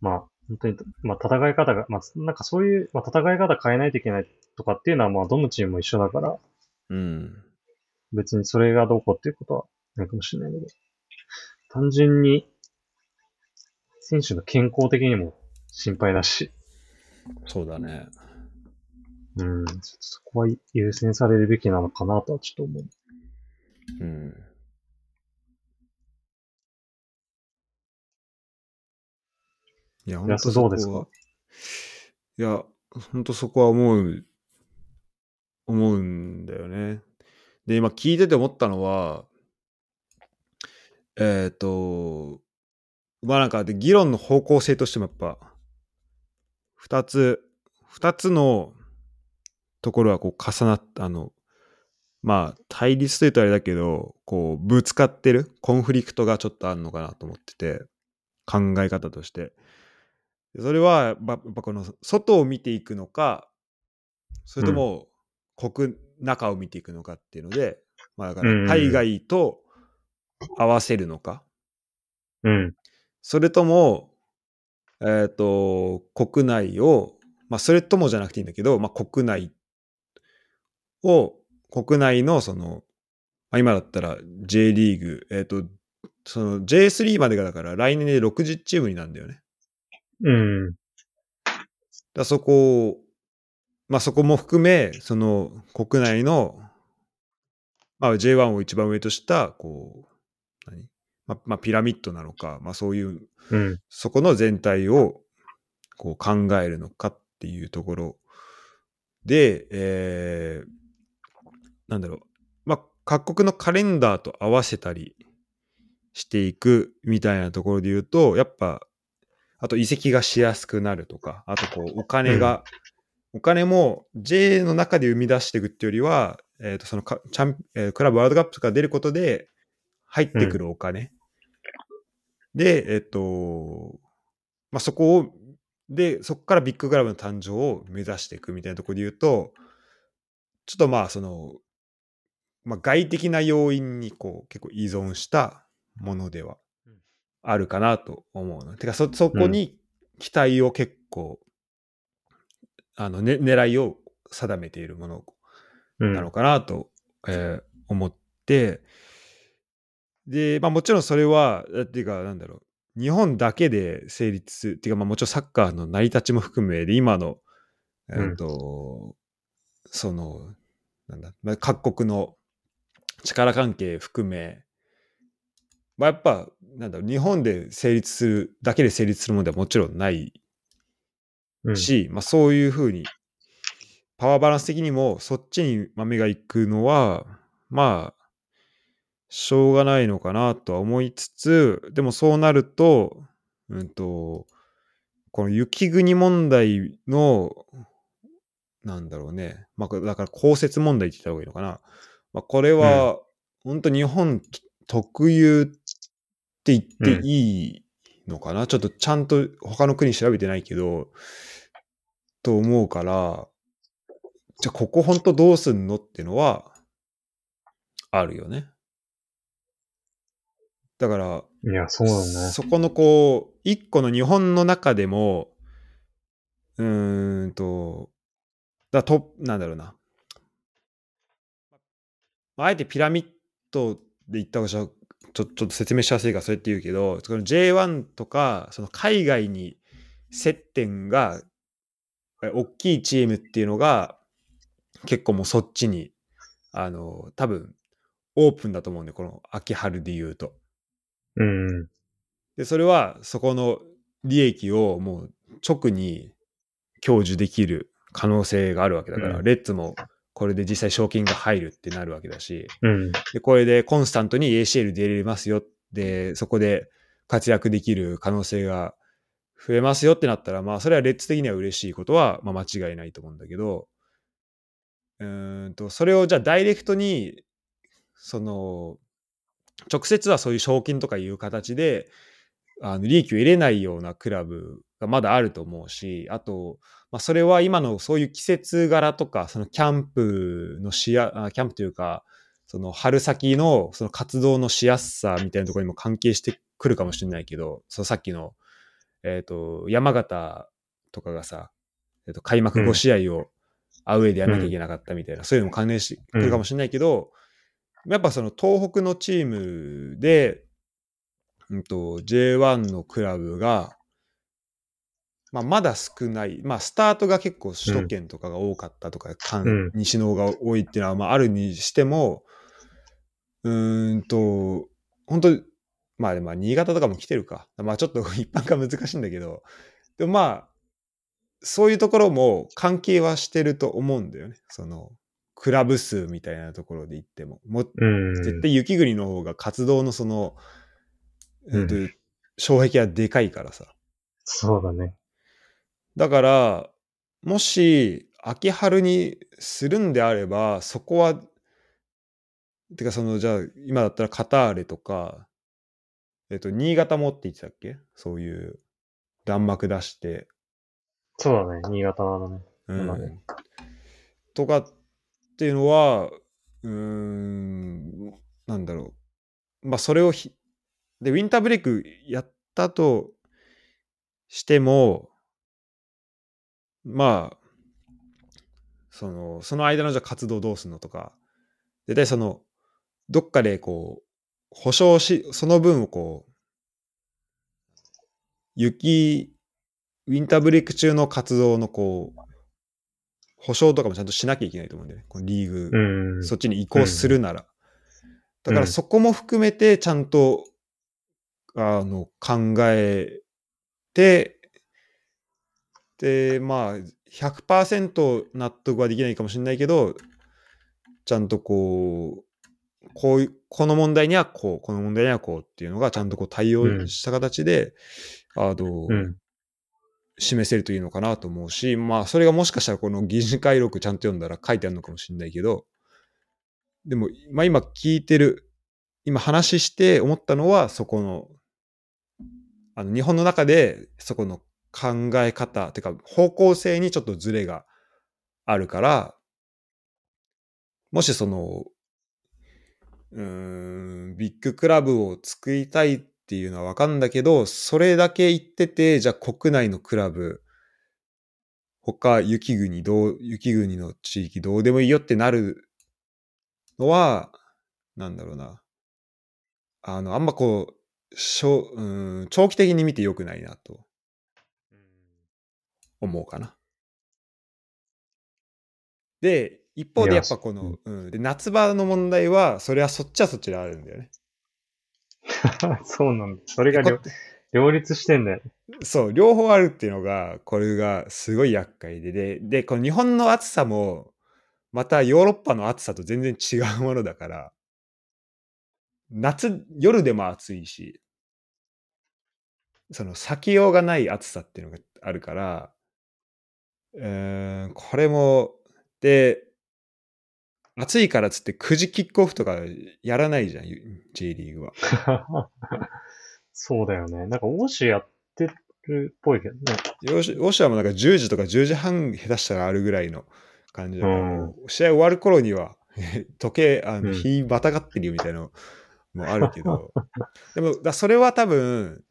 まあ、本当に、まあ、戦い方が、まあ、なんかそういう、まあ、戦い方変えないといけないとかっていうのは、まあ、どのチームも一緒だから、うん。別にそれがどうこうっていうことはないかもしれないけど、単純に、選手の健康的にも心配だし、そうだね。うん、そこは優先されるべきなのかなとはちょっと思う。うん。いや、本安当どうですか？そこはいや、本当そこは思う、思うんだよね。で、今聞いてて思ったのは、えっ、と、まあなんかで議論の方向性としてもやっぱ、二つ、二つのところはこう重なった、あの、まあ対立というとあれだけど、こうぶつかってるコンフリクトがちょっとあるのかなと思ってて、考え方として。それはやっぱこの外を見ていくのか、それとも国、中を見ていくのかっていうので、まあだから海外と合わせるのか、うん、それとも、えっ、と、国内を、まあ、それともじゃなくていいんだけど、まあ、国内を、国内の、その、まあ、今だったら J リーグ、えっ、と、その J3 までがだから来年で60チームになるんだよね。うん、だそこを、まあ、そこも含め、その国内の、まあ、J1 を一番上とした、こう、何？まあ、まあ、ピラミッドなのか、まあ、そういううん、そこの全体をこう考えるのかっていうところで、えーなんだろう、まあ、各国のカレンダーと合わせたりしていくみたいなところで言うと、やっぱ、あと移籍がしやすくなるとか、あとこうお金が、お金も J の中で生み出していくっていうよりは、えーとそのかチャン、えークラブワールドカップとか出ることで入ってくるお金、で、えっ、と、まあ、そこを、で、そこからビッグクラブの誕生を目指していくみたいなところで言うと、ちょっとまあ、その、まあ、外的な要因にこう結構依存したものではあるかなと思うの。てかそ、そこに期待を結構、あの、ね、狙いを定めているものうん、なのかなと、えー思って、で、まあもちろんそれは、えっていうか、なんだろう、日本だけで成立する、っていうか、まあもちろんサッカーの成り立ちも含めで、今の、えっ、と、その、なんだ、まあ、各国の力関係含め、まあやっぱ、なんだろう、日本で成立する、だけで成立するものではもちろんないうん、し、まあ、そういうふうにパワーバランス的にもそっちに豆が行くのはまあしょうがないのかなとは思いつつでもそうなると,、うん、とこの雪国問題のなんだろうね、まあ、だから公設問題って言った方がいいのかな、まあ、これは本当日本特有って言っていいのかな、ちょっとちゃんと他の国調べてないけどと思うから、じゃあここ本当どうすんのっていうのは、あるよね。だから、いや、そうだね。そこのこう、一個の日本の中でも、うーんと、だと、なんだろうな。まああえてピラミッドで言った方がちょっと説明しやすいからそうやって言うけど、この J1 とか、その海外に接点がえ大きいチームっていうのが、結構もうそっちに、あの、多分、オープンだと思うんで、この秋春で言うと。うん、で、それはそこの利益をもう直に享受できる可能性があるわけだから、うんレッツもこれで実際賞金が入るってなるわけだし、うん、で、これでコンスタントに ACL 出れますよ。で、そこで活躍できる可能性が増えますよってなったら、まあ、それはレッツ的には嬉しいことは、まあ、間違いないと思うんだけど、うんと、それをじゃあダイレクトに、その、直接はそういう賞金とかいう形で、あの利益を入れないようなクラブがまだあると思うし、あと、まあ、それは今のそういう季節柄とか、そのキャンプのしや、あキャンプというか、その春先のその活動のしやすさみたいなところにも関係してくるかもしれないけど、そのさっきの、えっ、と、山形とかがさ、えっ、と、開幕5試合をアウェーでやんなきゃいけなかったみたいな、そういうのも関連してくるかもしれないけど、やっぱその東北のチームで、うんと、J1 のクラブが、まあ、まだ少ない。まあ、スタートが結構首都圏とかが多かったとか、関うん。西の方が多いっていうのは、まあ、あるにしても、うーんと、本当まあ、でもまあ、新潟とかも来てるか。まあ、ちょっと 一般化難しいんだけど、でもまあ、そういうところも関係はしてると思うんだよね。その、クラブ数みたいなところで言っても。もうん。絶対雪国の方が活動のその、うんえっと障壁はでかいからさ。そうだね。だから、もし、秋春にするんであれば、そこは、てかその、じゃあ、今だったらカターレとか、えっと、新潟もって言ってたっけ？そういう、弾幕出して、そうだね。新潟だね。うんとかっていうのは、うーん、なんだろう。まあ、それをひ、で、ウィンターブレイクやったとしても、まあ、その、その間のじゃあ活動どうすんのとか、絶対その、どっかでこう、保証し、その分をこう、雪、ウィンターブレイク中の活動のこう、保証とかもちゃんとしなきゃいけないと思うんだよね。このリーグ、うん。そっちに移行するなら。だかうんらそこも含めてちゃんと、あの、考えて、で、まあ、100%納得はできないかもしれないけど、ちゃんとこう、こういう、この問題にはこう、この問題にはこうっていうのがちゃんとこう対応した形で、あの、うん。示せるといいのかなと思うし、まあ、それがもしかしたらこの議事回録ちゃんと読んだら書いてあるのかもしれないけど、でも、まあ今聞いてる、今話して思ったのは、そこの、あの、日本の中で、そこの考え方、てか、方向性にちょっとズレがあるから、もしその、うーん、ビッグクラブを作りたいっていうのはわかんだけど、それだけ言ってて、じゃあ国内のクラブ、他雪国どう、雪国の地域どうでもいいよってなるのは、なんだろうな。あの、あんまこう、しょうーん長期的に見て良くないなと思うかな。で、一方でやっぱこの、うん、で夏場の問題は、それはそっちはそっちであるんだよね。そうなんだ。それが両立してんだよ。そう、両方あるっていうのが、これがすごい厄介で、で、で、この日本の暑さも、またヨーロッパの暑さと全然違うものだから、夏、夜でも暑いし、その避けようがない暑さっていうのがあるから、うーん、これも、で、暑いからっつって9時キックオフとかやらないじゃん、J リーグは。そうだよね。なんか、欧州やってるっぽいけどね。よし、ロシアもなんか10時とか10時半下手したらあるぐらいの感じだから、うん試合終わる頃には 時計、あの、うん日またがってるよみたいなのもあるけど、でも、だそれは多分、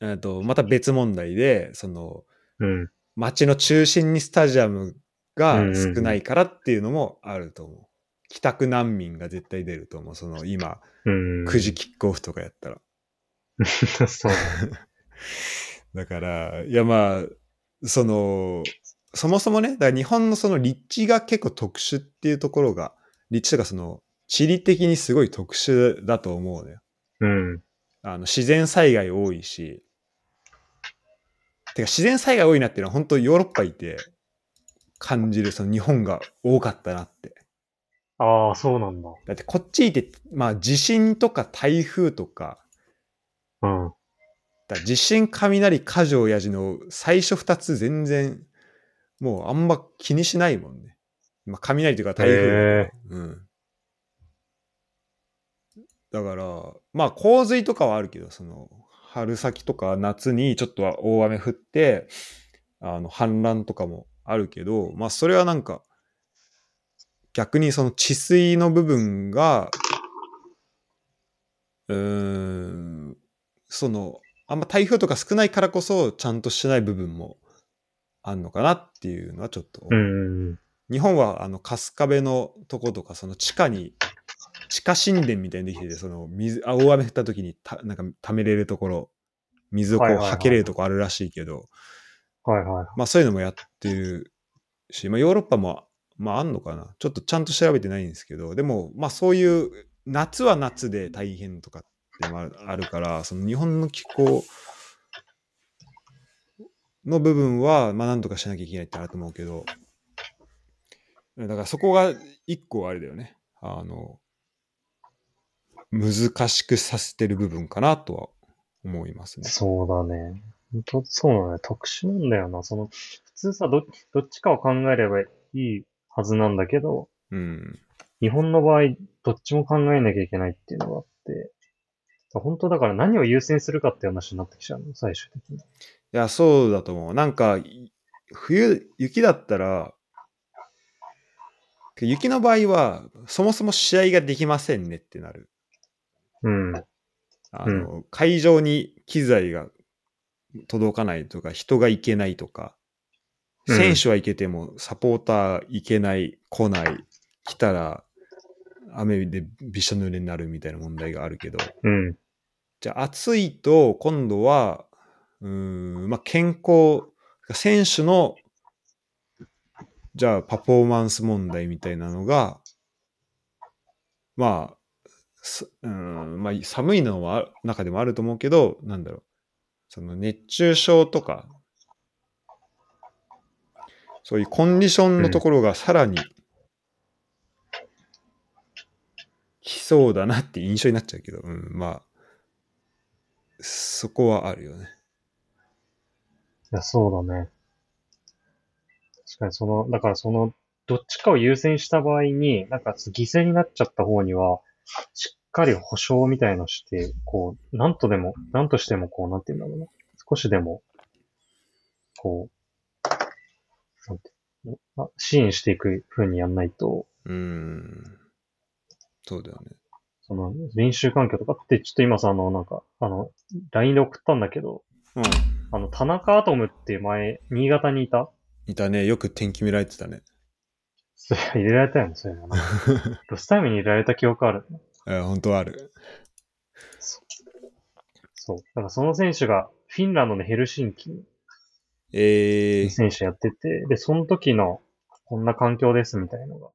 えっと、また別問題で、その、うん。街の中心にスタジアムが少ないからっていうのもあると思う。帰宅難民が絶対出ると思う。その今、うん。9時キックオフとかやったら。そう だから、いやまあ、その、そもそもね、だから日本のその立地が結構特殊っていうところが、立地とかその、地理的にすごい特殊だと思うのよ。うん。あの、自然災害多いし、てか自然災害多いなっていうのは本当ヨーロッパいて感じる、その日本が多かったなって。ああ、そうなんだ。だってこっちいて、まあ地震とか台風とか、うん。だ地震、雷、火事、親父の最初二つ全然、もうあんま気にしないもんね。まあ、雷というか台風。うん。だから、まあ洪水とかはあるけど、その、春先とか夏にちょっとは大雨降って、あの、氾濫とかもあるけど、まあそれはなんか、逆にその治水の部分が、うーん、その、あんま台風とか少ないからこそ、ちゃんとしてない部分もあんのかなっていうのはちょっと。日本はあの春日部のとことかその地下に地下神殿みたいにできててその水あ大雨降った時にたなんか溜めれるところ水をこうはいはいはいはけれるとこあるらしいけど、はいはい。まあそういうのもやってるし、まあ、ヨーロッパもまああんのかな？ちょっとちゃんと調べてないんですけどでもまあそういう夏は夏で大変とかってもあるあるからその日本の気候の部分はまあなんとかしなきゃいけないってあると思うけどだからそこが一個あれだよねあの難しくさせてる部分かなとは思いますね。そうだね。本当そうだね。特殊なんだよな。その、普通さ、ど、どっちかを考えればいいはずなんだけど、うん。日本の場合、どっちも考えなきゃいけないっていうのがあって、本当だから何を優先するかって話になってきちゃうの、最終的に。いや、そうだと思う。なんか、い冬、雪だったら、雪の場合は、そもそも試合ができませんねってなる。うん。あの、会場に機材が届かないとか、人が行けないとか、うん。選手は行けても、サポーター行けない、来ない、来たら、雨でびしょ濡れになるみたいな問題があるけど、うん。じゃあ暑いと今度は、うーん、まあ、健康、選手の、じゃあパフォーマンス問題みたいなのが、まあ、すうん、まあ、寒いのは中でもあると思うけど、なんだろう、その熱中症とか、そういうコンディションのところがさらに来そうだなって印象になっちゃうけど、うん、まあ、そこはあるよね。いや、そうだね。確かにその、だからその、どっちかを優先した場合に、なんか犠牲になっちゃった方には、しっかり保証みたいのして、こう、なんとでも、なんとしてもこう、なんて言うんだろうな。少しでも、こう、なんてあ支援していく風にやんないと、うーん。そうだよね。その、練習環境とかって、ちょっと今さ、あの、なんか、あの、LINE で送ったんだけど、うん。あの、田中アトムって前、新潟にいたいたね。よく天気見られてたね。それ入れられたよね、そういうのな。ロスタイムに入れられた記憶ある。え本当はある。そう。だからその選手がフィンランドのヘルシンキえー、に選手やってて、で、その時のこんな環境ですみたいのが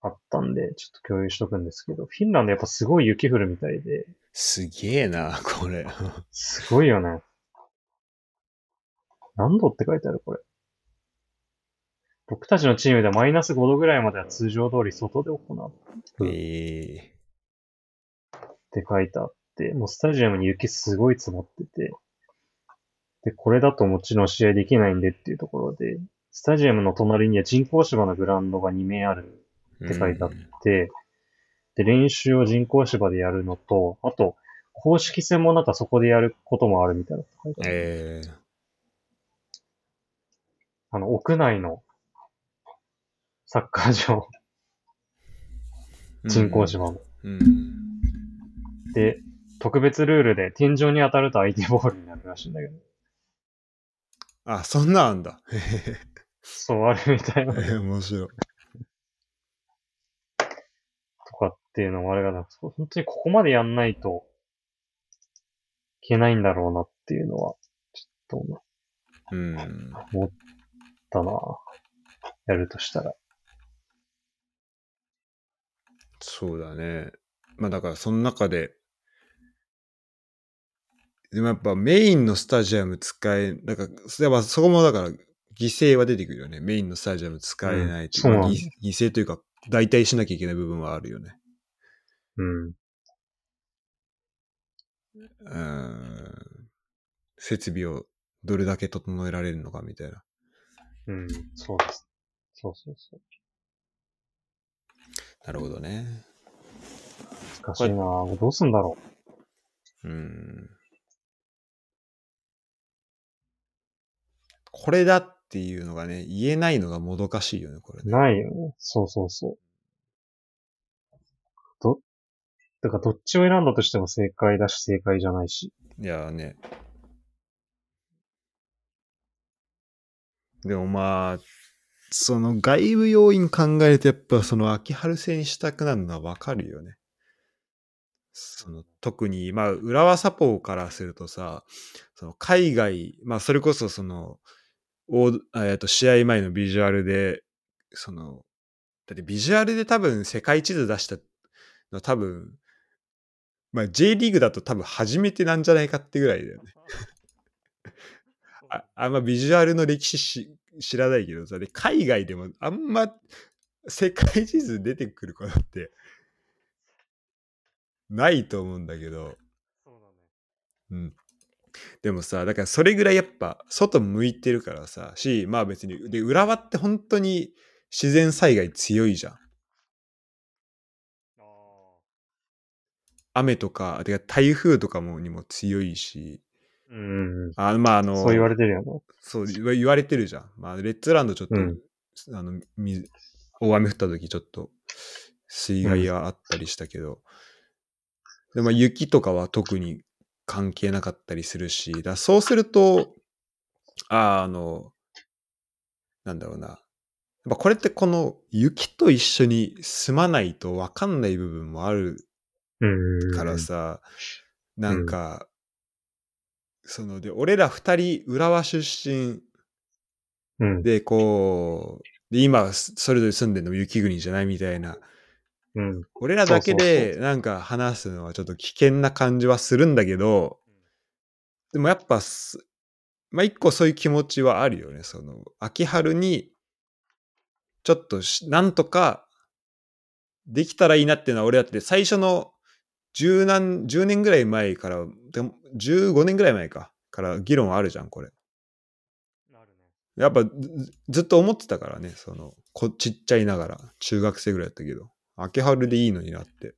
あったんで、ちょっと共有しとくんですけど、フィンランドやっぱすごい雪降るみたいで、すげえな、これ。すごいよね。何度って書いてあるこれ。僕たちのチームではマイナス5度ぐらいまでは通常通り外で行ううんえって書いてあって、もうスタジアムに雪すごい積もってて、で、これだともちろん試合できないんでっていうところで、スタジアムの隣には人工芝のグラウンドが2面あるー、って書いてあって、で、練習を人工芝でやるのと、あと、公式戦もなんかそこでやることもあるみたいな。えー、あの、屋内のサッカー場、人工芝の。うん。で、特別ルールで天井に当たると相手ボールになるらしいんだけど。あ、そんなんあんだ。そうあるみたいな。え ー面白い。とかっていうのもあれがな、本当にここまでやんないといけないんだろうなっていうのは、ちょっと思っうん。たな。やるとしたら。そうだね。まあだからその中で、でもやっぱメインのスタジアム使え、だから、やっぱそこもだから犠牲は出てくるよね。メインのスタジアム使えないというか、う犠牲というか、代替しなきゃいけない部分はあるよね。うん。うん。設備をどれだけ整えられるのかみたいな。うん。そうです。そうそうそう。なるほどね。難しいなどうすんだろうん。これだっていうのがね、言えないのがもどかしいよね、これう。ね。ないよね。そうそうそう。ど、だからどっちを選んだとしても正解だし正解じゃないし。いやね。でもまあ、その外部要因考えるとやっぱその秋春戦にしたくなるのはわかるよね。その特に、まあ、浦和サポーからするとさ、その海外、まあ、それこそその、おえっと試合前のビジュアルで、その、だってビジュアルで多分世界地図出したの多分、まあ J リーグだと多分初めてなんじゃないかってぐらいだよね。ああんまビジュアルの歴史し知らないけどさ、で海外でもあんま世界地図出てくることってないと思うんだけど、そうだね。うん。でもさ、だからそれぐらいやっぱ外向いてるからさ、し、まあ別に、で、浦和って本当に自然災害強いじゃん。雨とか、てか台風とかもにも強いし、うん。あまああの、そう言われてるよね。そう言われてるじゃん。まあレッツランドちょっと、うんあの、水大雨降った時ちょっと水害があったりしたけど、でまあ雪とかは特に関係なかったりするし、だそうすると、ああの、なんだろうな。やっぱこれってこの雪と一緒に住まないと分かんない部分もあるうん。からさ、なんか、そので、俺ら二人浦和出身うん。で、こう、で、今、それぞれ住んでるのも雪国じゃないみたいな、うん。俺らだけでなんか話すのはちょっと危険な感じはするんだけど、でもやっぱす、まあ一個そういう気持ちはあるよね。その、秋春に、ちょっとし、なんとか、できたらいいなっていうのは俺だって最初の十何、10年ぐらい前から、でも15年ぐらい前か、から議論あるじゃん、これ。なるね。やっぱずずっと思ってたからね、その、こちっちゃいながら、中学生ぐらいだったけど、秋春でいいのになって。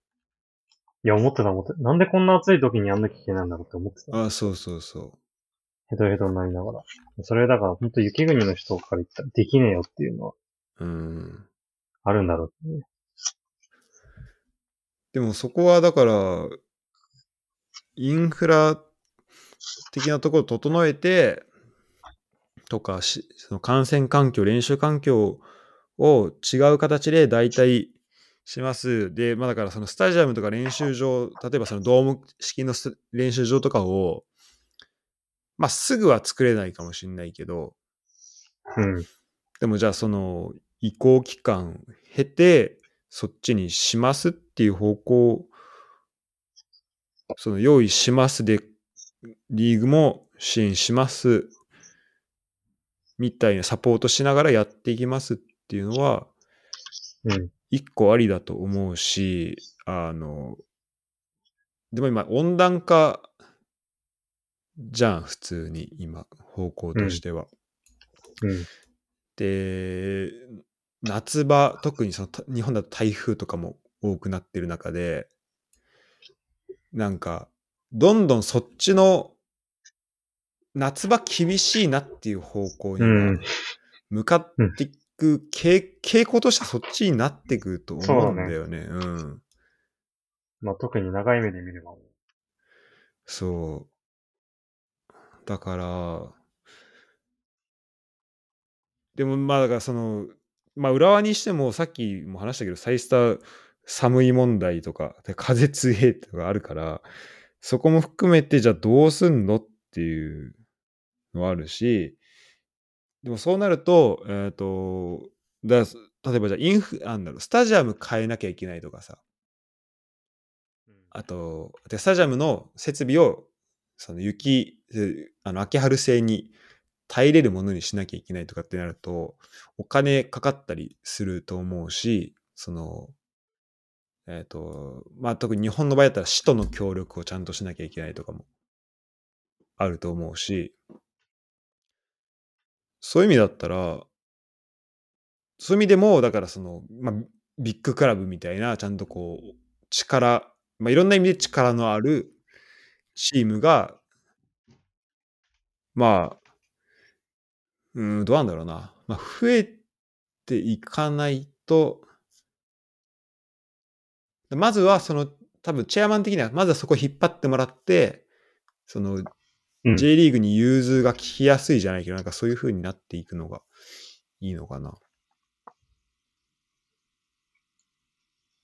いや、思ってた思ってた。なんでこんな暑い時にやんなきゃいけないんだろうって思ってた。あそうそうそヘトヘトになりながら。それだから、ほんと雪国の人から言ったらできねえよっていうのはう。うん。あるんだろうってね。でもそこはだから、インフラ的なところを整えて、とかし、その感染環境、練習環境を違う形で代替します。で、まあだからそのスタジアムとか練習場、例えばそのドーム式のス練習場とかを、まあすぐは作れないかもしれないけど、うん。でもじゃあその移行期間経て、そっちにしますっていう方向、その用意しますで、リーグも支援します、みたいなサポートしながらやっていきますっていうのは、うん。一個ありだと思うし、あの、でも今温暖化じゃん、普通に今、方向としては。うん。で、夏場、特にそのた日本だと台風とかも多くなってる中で、なんか、どんどんそっちの夏場厳しいなっていう方向に向かっていく傾傾向としてはそっちになっていくと思うんだよね。うん。まあ、特に長い目で見れば。そう。だから、でもまあだからその、まあ浦和にしてもさっきも話したけど、サイスター寒い問題とか、で風強いとかあるから、そこも含めてじゃあどうすんのっていうのはあるし、でもそうなると、えっ、と、だ例えばじゃあインフ、なんだろう、スタジアム変えなきゃいけないとかさ、あと、でスタジアムの設備を、その雪、えあの、秋春製に耐えれるものにしなきゃいけないとかってなると、お金かかったりすると思うし、その、えっ、と、まあ、特に日本の場合だったら首都の協力をちゃんとしなきゃいけないとかもあると思うし、そういう意味だったら、そういう意味でも、だからその、まあ、ビッグクラブみたいな、ちゃんとこう、力、まあ、いろんな意味で力のあるチームが、まあ、うん、どうなんだろうな。まあ、増えていかないと、まずはその、多分チェアマン的には、まずはそこ引っ張ってもらって、その、うん J リーグに融通が利きやすいじゃないけど、なんかそういう風になっていくのがいいのかな。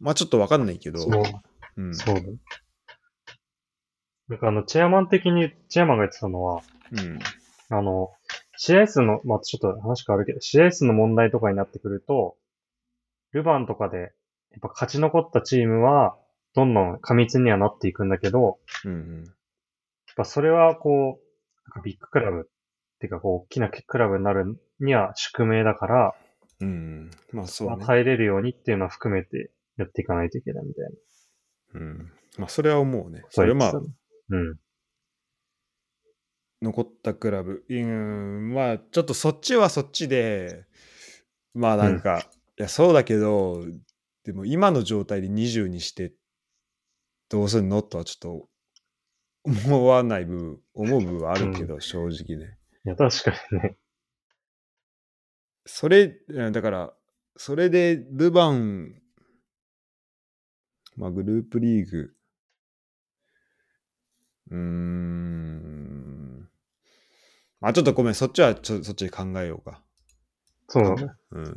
まあちょっとわかんないけど、そう、うん。そうだ。なんかあの、チェアマン的に、チェアマンが言ってたのは、うん。あの、試合数の、まあ、ちょっと話変わるけど、試合数の問題とかになってくると、ルヴァンとかで、やっぱ勝ち残ったチームは、どんどん過密にはなっていくんだけど、うんやっぱそれはこう、なんかビッグクラブっていうかこう、大きなクラブになるには宿命だから、うん。うん。まあそうね。耐えれるようにっていうのは含めてやっていかないといけないみたいな。うん。まあそれは思うね。それまあう、うん。残ったクラブ。うん、まあちょっとそっちはそっちで、まあなんか、いやそうだけど、でも今の状態で20にしてどうすんのとはちょっと思わない部分、思う部分はあるけど、正直ね。いや、確かにね。それ、うんだから、それでルヴァン、まあグループリーグ、うーん。まあちょっとごめん、そっちはちょそっちで考えようか。そうだね。うん。い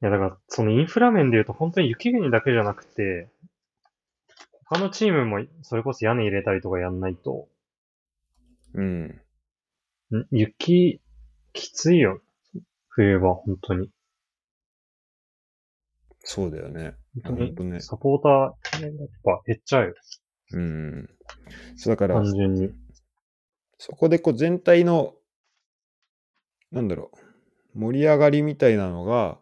や、だから、そのインフラ面で言うと、本当に雪国だけじゃなくて、他のチームも、それこそ屋根入れたりとかやんないと、うん。ん？雪、きついよ。冬は、本当に。そうだよね。本本当ね。サポーター、やっぱ減っちゃうよ。うん。そうだから単、純に。そこでこう全体の、なんだろう、盛り上がりみたいなのが、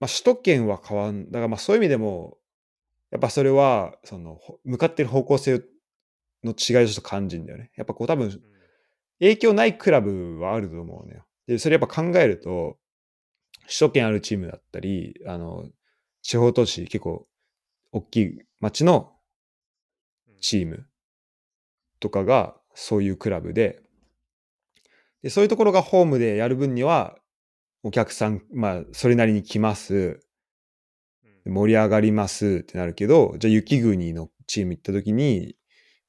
まあ、首都圏は変わん、だからまあそういう意味でも、やっぱそれは、その、ほ向かってる方向性の違いをちょっと感じるんだよね。やっぱこう多分、影響ないクラブはあると思うのよ。で、それやっぱ考えると、首都圏あるチームだったり、あの、地方都市結構大きい町のチームとかがそういうクラブで、で、そういうところがホームでやる分には、お客さん、まあ、それなりに来ます。盛り上がりますってなるけど、じゃあ雪国のチーム行った時に、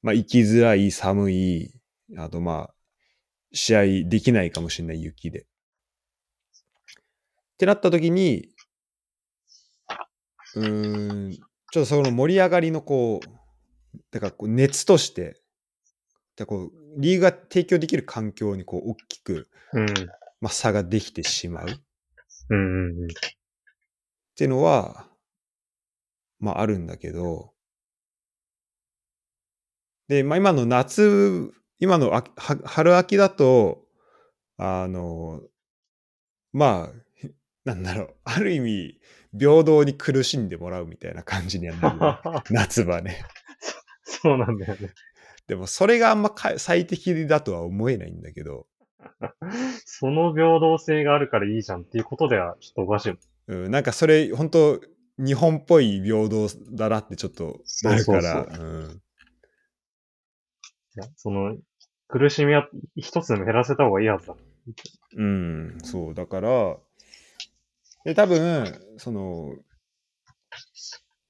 まあ、行きづらい、寒い、あとまあ、試合できないかもしれない雪で。ってなった時に、うーん、ちょっとその盛り上がりのこう、だからこう熱として、だこうリーグが提供できる環境にこう大きく、うん。まあ、差ができてしまうっうんうんうん。ていうのは、まああるんだけど、で、まあ今の夏、今の秋は春秋だと、あの、まあ、なんだろう、ある意味、平等に苦しんでもらうみたいな感じにはなるよね、夏場ね。そうなんだよね。でもそれがあんまか最適だとは思えないんだけど、その平等性があるからいいじゃんっていうことではちょっとおかしい。うん、なんかそれ本当日本っぽい平等だなってちょっとなるから、そううんいやその、苦しみは一つでも減らせた方がいいはずだ。うん、そう、だから、で、多分、その、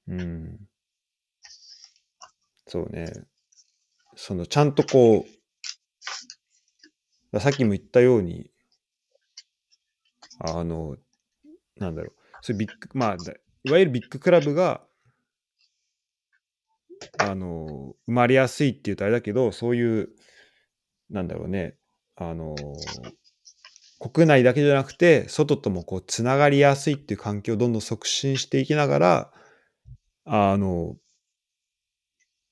うん、そうね、その、ちゃんとこう、さっきも言ったように、あの、なんだろう、そういうビッグ、まあ、いわゆるビッグクラブが、あの、生まれやすいっていうとあれだけど、そういう、なんだろうね、あの、国内だけじゃなくて、外ともこう、つながりやすいっていう環境をどんどん促進していきながら、あの、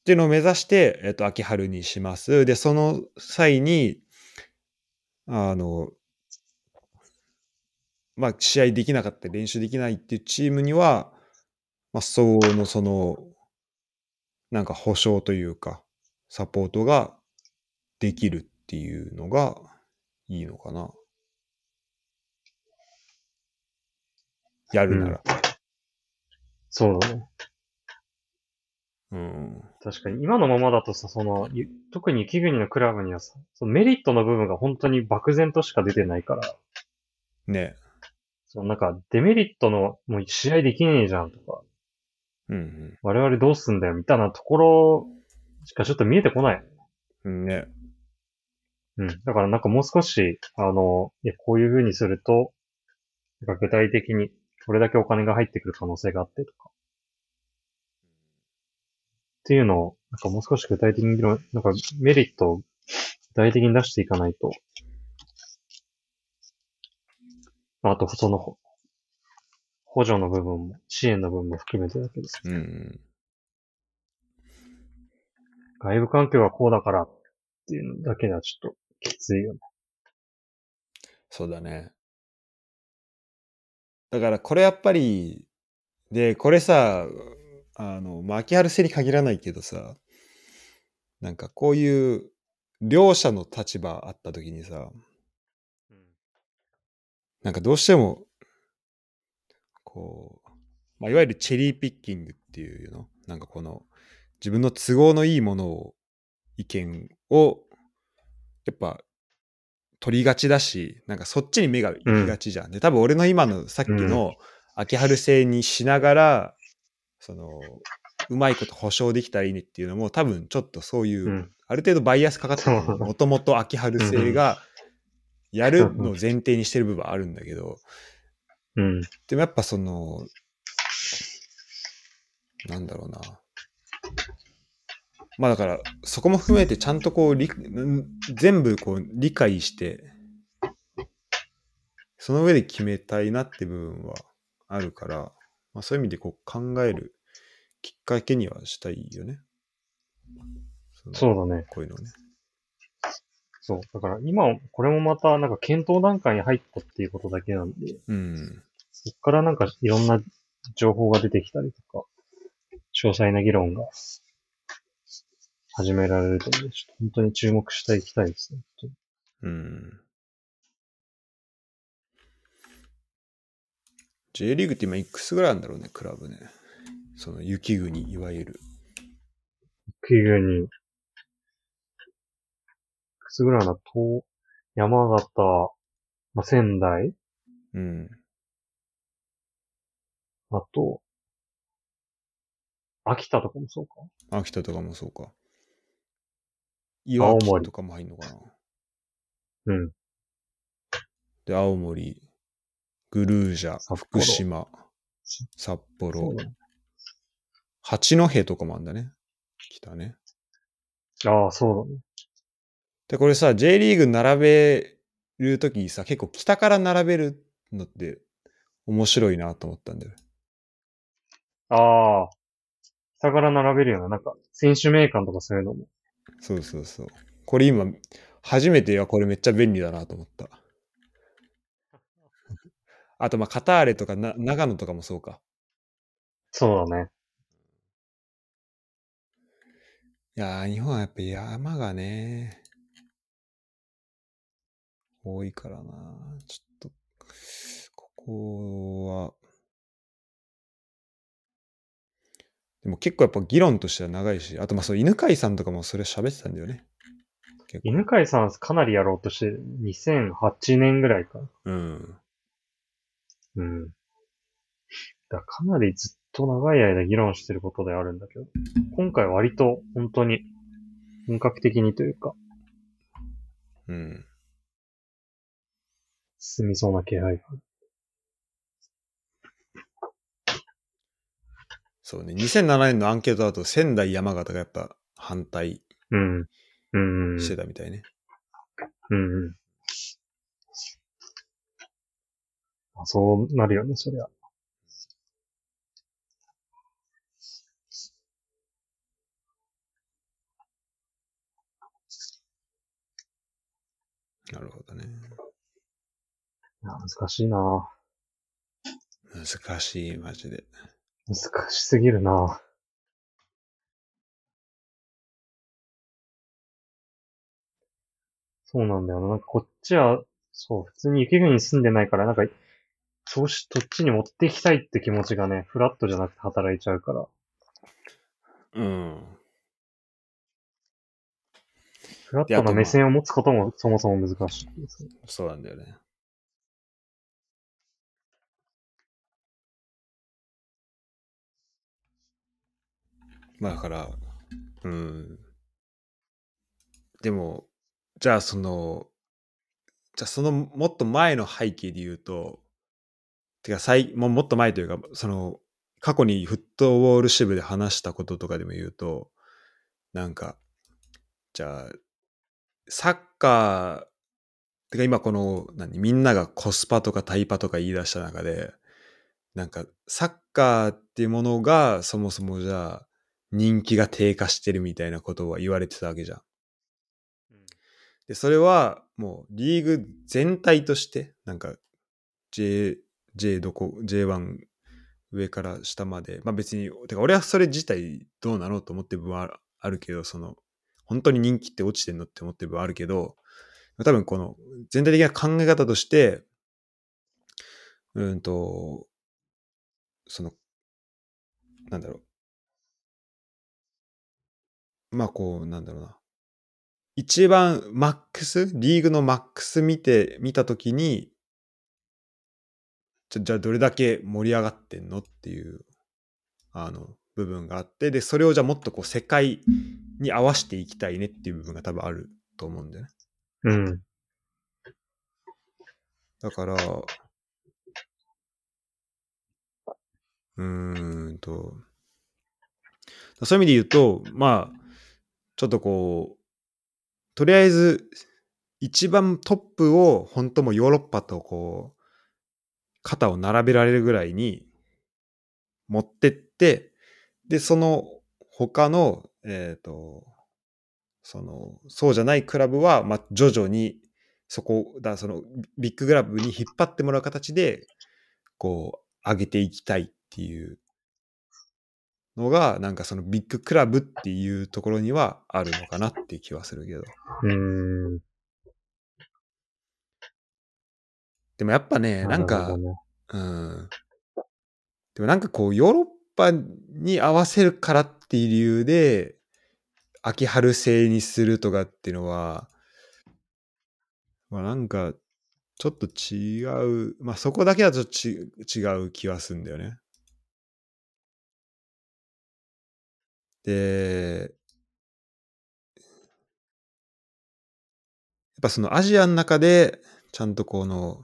っていうのを目指して、えっと、秋春にします。で、その際に、あの、まあ、試合できなかった練習できないっていうチームには、まあ、相応のその、なんか保証というか、サポートができるっていうのがいいのかな。やるなら。そうだね。うん。確かに、今のままだとさ、その、ゆ特に雪国のクラブにはさ、そのメリットの部分が本当に漠然としか出てないから、ね。そのなんか、デメリットの、もう試合できねえじゃんとか、うんうん。我々どうすんだよみたいなところしかちょっと見えてこない。うんね。うん。だからなんかもう少し、あの、いや、こういう風にすると、なんか具体的にこれだけお金が入ってくる可能性があってとか。っていうのを、なんかもう少し具体的に議論、なんかメリットを具体的に出していかないと、あと、その、ほ補助の部分も、支援の部分も含めてだけです。うんうん。外部環境がこうだからっていうのだけではちょっときついよね。そうだね。だからこれやっぱり、で、これさ、あの、まあ、秋春製に限らないけどさ、なんかこういう両者の立場あった時にさ、なんかどうしても、こう、まあ、いわゆるチェリーピッキングっていうのなんかこの自分の都合のいいものを、意見を、やっぱ取りがちだし、なんかそっちに目が行きがちじゃん。で、多分俺の今のさっきの秋春製にしながら、その、うまいこと保証できたらいいねっていうのも多分ちょっとそういう、うん。ある程度バイアスかかってもともと秋春製がやるのを前提にしてる部分はあるんだけど、うん。でもやっぱその、なんだろうな。まあだから、そこも含めてちゃんとこう、全部こう理解して、その上で決めたいなって部分はあるから、まあそういう意味でこう考えるきっかけにはしたいよね。そそうだね。こういうのをね。そう。だから今、これもまたなんか検討段階に入ったっていうことだけなんで、うん。そっからなんかいろんな情報が出てきたりとか、詳細な議論が始められると思うし、本当に注目していきたいですね。本うん。J リーグって今いくつぐらいあるんだろうね、クラブね。その雪国、いわゆる。当に。冬に、いくつぐらいな、東、山形、まあ、仙台、うん。あと、秋田とかもそうか？秋田とかもそうか。岩木とかも入んのかな。うん。で、青森、グルージャ、福島、札そ幌八戸とかもあんだね。北ね。ああ、そうだね。で、これさ、J リーグ並べるときにさ、結構北から並べるのって面白いなと思ったんだよ。ああ、下から並べるような、なんか、選手名鑑とかそういうのも。そうそうそう。これ今、初めてはこれめっちゃ便利だなと思った。あと、まあ、カターレとかな長野とかもそうか。そうだね。いやー、日本はやっぱ山がね、多いからな。ちょっと、ここは、でも結構やっぱ議論としては長いし、あとまあそう、犬飼さんとかもそれ喋ってたんだよね。犬飼さんかなりやろうとしてる、2008年ぐらいか。うん。うん。だかなりずっと長い間議論してることであるんだけど、今回割と本当に本格的にというか、うん。進みそうな気配がある。そうね。2007年のアンケートだと仙台山形がやっぱ反対うん。うん。してたみたいね。うんうん。あそうなるよね、そりゃ。なるほどね。難しいな難しい、マジで。難しすぎるなそうなんだよな。なんかこっちは、そう、普通に雪国に住んでないから、なんか、そうし、そっちに持っていきたいって気持ちがね、フラットじゃなくて働いちゃうから、うん。フラットな目線を持つこともそもそも難しいですね。そうなんだよね。まあだから、うん。でも、じゃあその、じゃあそのもっと前の背景で言うと、てか最もうもっと前というか、その、過去にフットボール支部で話したこととかでも言うと、なんか、じゃあ、サッカー、てか今この、何、みんながコスパとかタイパとか言い出した中で、なんか、サッカーっていうものがそもそもじゃあ、人気が低下してるみたいなことは言われてたわけじゃん。で、それはもうリーグ全体として、なんか J、J どこ、J1 上から下まで、まあ別に、てか俺はそれ自体どうなのと思ってる部分はあるけど、その、本当に人気って落ちてんのって思ってる部分はあるけど、多分この全体的な考え方として、うんと、その、なんだろう。まあこう、なんだろうな。一番マックス、リーグのマックス見て、見たときに、じゃ、じゃあどれだけ盛り上がってんのっていう、あの、部分があって、で、それをじゃあもっとこう世界に合わせていきたいねっていう部分が多分あると思うんだよね。うん。だから、うーんと、そういう意味で言うと、まあ、ちょっとこう、とりあえず、一番トップを本当もうヨーロッパとこう、肩を並べられるぐらいに持ってって、で、その他の、えっ、と、その、そうじゃないクラブは、まあ、徐々に、そこ、だその、ビッグクラブに引っ張ってもらう形で、こう、上げていきたいっていうのが、なんかそのビッグクラブっていうところにはあるのかなっていう気はするけど。うん。でもやっぱね、なんか、ねうん。でもなんかこう、ヨーロッパに合わせるからっていう理由で、秋春制にするとかっていうのは、まあなんか、ちょっと違う、まあそこだけはちょっとち違う気はするんだよね。で、やっぱそのアジアの中で、ちゃんとこの、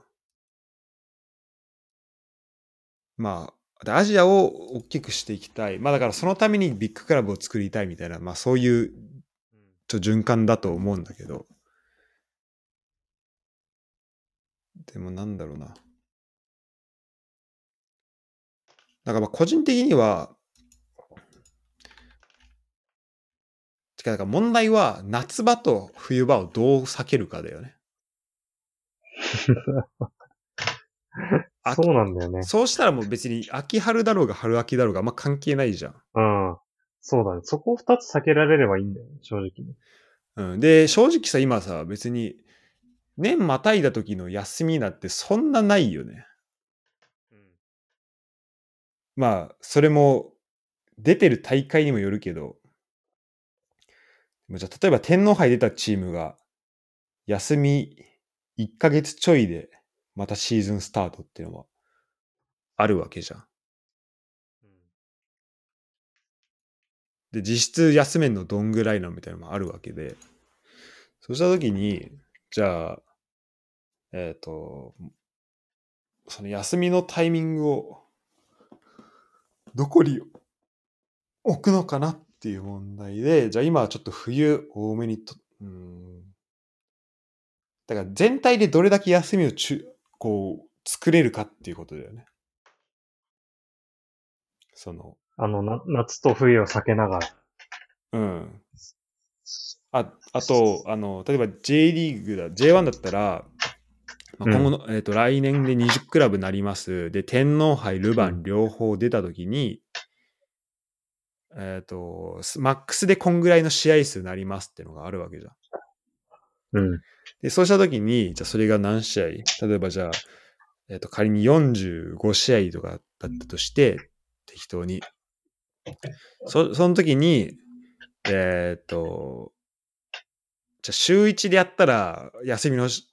まあ、でアジアを大きくしていきたい。まあだからそのためにビッグクラブを作りたいみたいな、まあそういうちょっと循環だと思うんだけど。でもなんだろうな。だからまあ個人的には、てか、問題は夏場と冬場をどう避けるかだよね。あそうなんだよね。そうしたらもう別に秋春だろうが春秋だろうがあんま関係ないじゃん。うん。そうだね。そこを二つ避けられればいいんだよね、正直に。うん、で、正直さ、今さ、別に年またいだ時の休みなんてそんなないよね。まあ、それも出てる大会にもよるけど、じゃあ例えば天皇杯出たチームが休み1ヶ月ちょいでまたシーズンスタートっていうのはあるわけじゃん。で、実質休めんのどんぐらいなのみたいなのもあるわけで、そうしたときに、じゃあ、えっ、と、その休みのタイミングをどこに置くのかなっていう問題で、じゃあ今はちょっと冬多めにと、うん。だから全体でどれだけ休みをちゅこう作れるかっていうことだよね。その、あの、な、夏と冬を避けながら。うん。あ、あと、あの、例えば J リーグだ、J1 だったら、まあ、今後の、えっ、と、来年で20クラブになります。で、天皇杯、ルヴァン両方出たときに、えっ、と、スマックスでこんぐらいの試合数になりますっていうのがあるわけじゃん。うん。で、そうしたときに、じゃあそれが何試合例えばじゃあ、えっ、と、仮に45試合とかだったとして、適当に。そ、その時に、えっ、と、じゃあ週1でやったら、休みのし、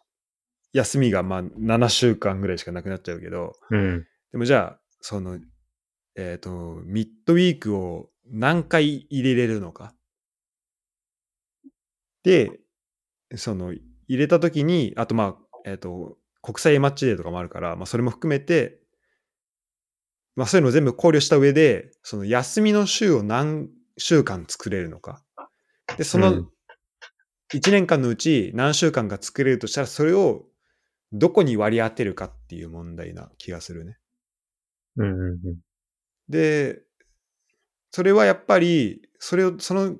休みがまあ7週間ぐらいしかなくなっちゃうけど、うん。でもじゃあ、その、えっ、と、ミッドウィークを何回入れれるのか？で、その、入れたときに、あとまあ、えっ、と、国際マッチデーとかもあるから、まあそれも含めて、まあそういうのを全部考慮した上で、その休みの週を何週間作れるのか。で、そうのん1年間のうち何週間か作れるとしたら、それをどこに割り当てるかっていう問題な気がするね。うんうんうん。で、それはやっぱり、それを、その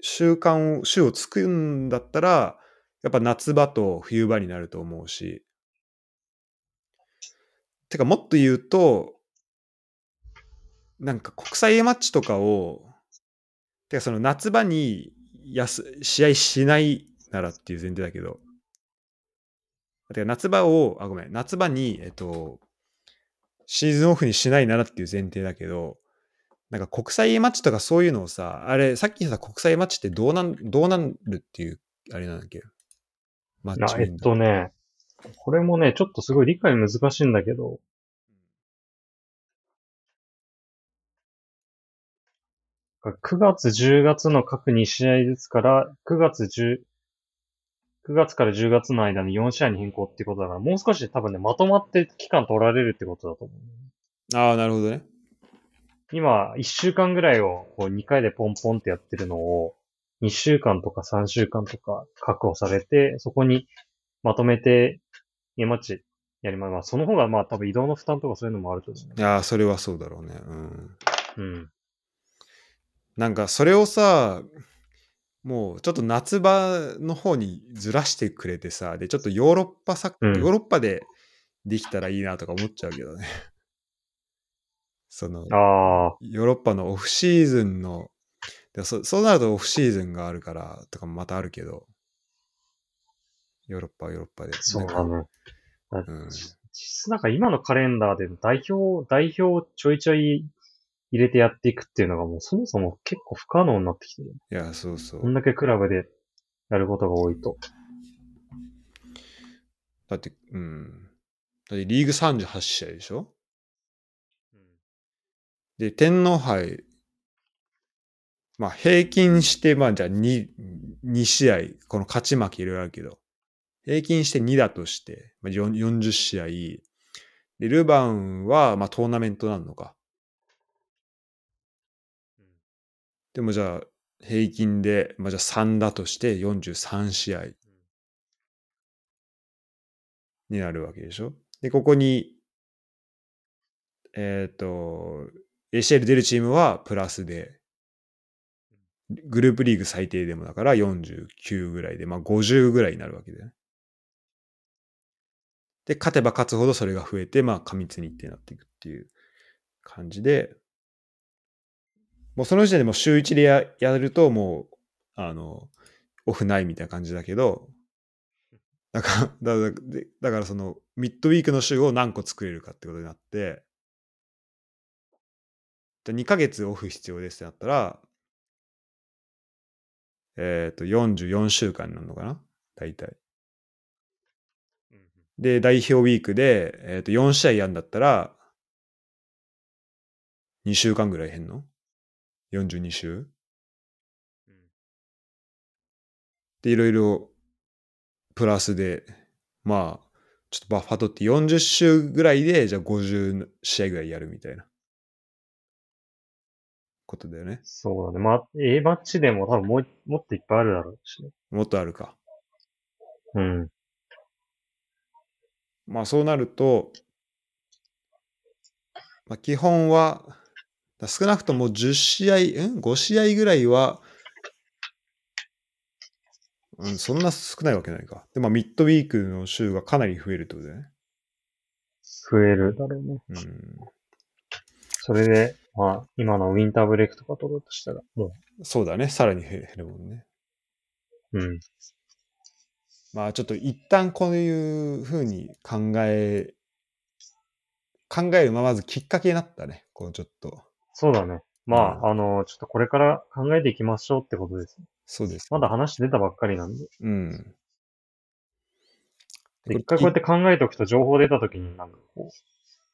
習慣を、週を作るんだったら、やっぱ夏場と冬場になると思うし。てかもっと言うと、なんか国際 A マッチとかを、てかその夏場にやす試合しないならっていう前提だけど、てか夏場を、あ、ごめん、夏場に、えっと、シーズンオフにしないならっていう前提だけど、なんか国際 A マッチとかそういうのをさ、あれ、さっき言った国際マッチってどうなん、どうなるっていう、あれなんだっけ？マッチあえっとね、これもね、ちょっとすごい理解難しいんだけど、9月、10月の各2試合ずつから、9月10、9月から10月の間に4試合に変更ってことだから、もう少し多分ね、まとまって期間取られるってことだと思う。ああ、なるほどね。今、1週間ぐらいをこう2回でポンポンってやってるのを、2週間とか3週間とか確保されて、そこにまとめて、家マッチやります。まあ、その方がまあ多分移動の負担とかそういうのもあると思ういやー、それはそうだろうね。うん。うん。なんかそれをさ、もうちょっと夏場の方にずらしてくれてさ、で、ちょっとヨーロッパサッうんヨーロッパでできたらいいなとか思っちゃうけどね。その、ヨーロッパのオフシーズンの、でそそうなるとオフシーズンがあるからとかもまたあるけど、ヨーロッパはヨーロッパで。そうだなんかね。うん実質なんか今のカレンダーで代表、代表をちょいちょい入れてやっていくっていうのがもうそもそも結構不可能になってきてる。いや、そうそこんう。だけクラブでやることが多いと。だって、うん。だってリーグ38試合でしょ？で、天皇杯、まあ平均して、まあじゃあ 2, 2試合、この勝ち負けいろいろあるけど、平均して2だとして、まあ、4 40試合。で、ルヴァンは、まあトーナメントなんのか。でもじゃあ平均で、まあじゃあ3だとして43試合になるわけでしょ。で、ここに、えっ、と、ACL 出るチームはプラスで、グループリーグ最低でもだから49ぐらいで、まあ50ぐらいになるわけだよね。で、勝てば勝つほどそれが増えて、まあ過密日程になっていくっていう感じで、もうその時点でも週1でややるともう、あの、オフないみたいな感じだけど、だから、だからだからそのミッドウィークの週を何個作れるかってことになって、じゃ2ヶ月オフ必要ですってなったら、えっ、と、44週間になるのかな？大体。で、代表ウィークで、えっ、と、4試合やんだったら、2週間ぐらい減んの ?42 週で、いろいろ、プラスで、まあ、ちょっとバッファ取って40週ぐらいで、じゃあ50試合ぐらいやるみたいな。ことだよね。そうだね。まあ、A マッチでも多分もう、もっといっぱいあるだろうしね。もっとあるか。うん。まあそうなると、まあ、基本は、少なくとも10試合、ん ?5 試合ぐらいは、うん、そんな少ないわけないか。で、まあミッドウィークの週がかなり増えるってことだよね。増えるだろうね。うん。それで、まあ、今のウィンターブレイクとか取ろうとしたら、もそうだね。さらに減るもんね。う、うん。まあちょっと一旦こういうふうに考え、考える、まあまずきっかけになったね。こうちょっと。そうだね。まうんあ、あの、ちょっとこれから考えていきましょうってことです。そうです。まだ話出たばっかりなんで。うん。で一回こうやって考えておくと情報出た時になんかこう、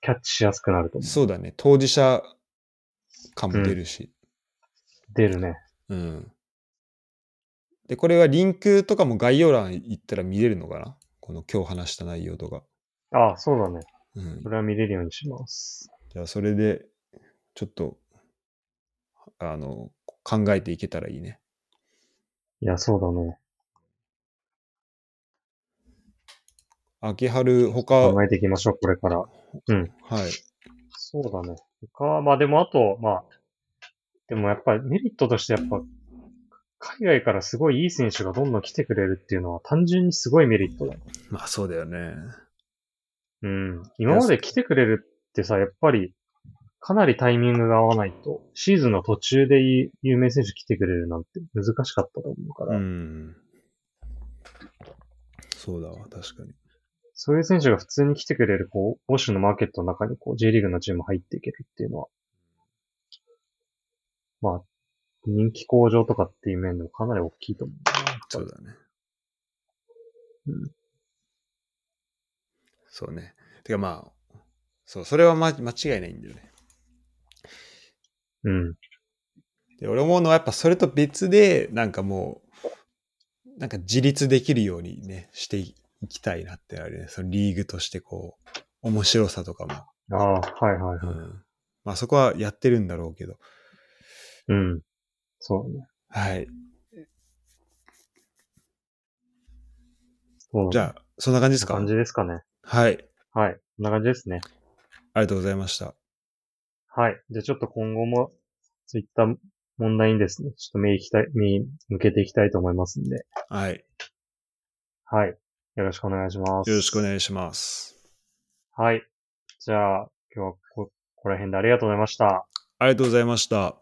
キャッチしやすくなると思う。そうだね。当事者感も出るし。出るね。うん。で、これはリンクとかも概要欄行ったら見れるのかな？この今日話した内容とか。ああ、そうだね。うんそ。れは見れるようにします。じゃあ、それで、ちょっと、あの、考えていけたらいいね。いや、そうだね。秋春、他、考えていきましょう、これから。うん。はい。そうだね。他は、まあでもあと、まあ、でもやっぱりメリットとしてやっぱ、海外からすごいいい選手がどんどん来てくれるっていうのは単純にすごいメリットだね。まあ、そうだよね。うん。今まで来てくれるってさ、やっぱり、かなりタイミングが合わないと、シーズンの途中でい有名選手来てくれるなんて難しかったと思うかうら、ん。そうだわ、確かに。そういう選手が普通に来てくれる、こう、欧州のマーケットの中に、こう、J リーグのチーム入っていけるっていうのは、まあ、人気向上とかっていう面でもかなり大きいと思うな。そうだね。うんそうね。てかまあ、そう、それは、ま、間違いないんだよね。うん。で、俺思うのはやっぱそれと別で、なんかもう、なんか自立できるようにね、していきたいなってあるね。そのリーグとしてこう、面白さとかも。ああ、はいはいうはい。ん。まあそこはやってるんだろうけど。うん。そうね。はい。そうじゃあ、そんな感じですか？感じですかね。はい。はい。こんな感じですね。ありがとうございました。はい。じゃあちょっと今後も、そういった問題にですね、ちょっと目いきたい、目向けていきたいと思いますんで、はい。はい。よろしくお願いします。よろしくお願いします。はい。じゃあ、今日はこ、ここら辺でありがとうございました。ありがとうございました。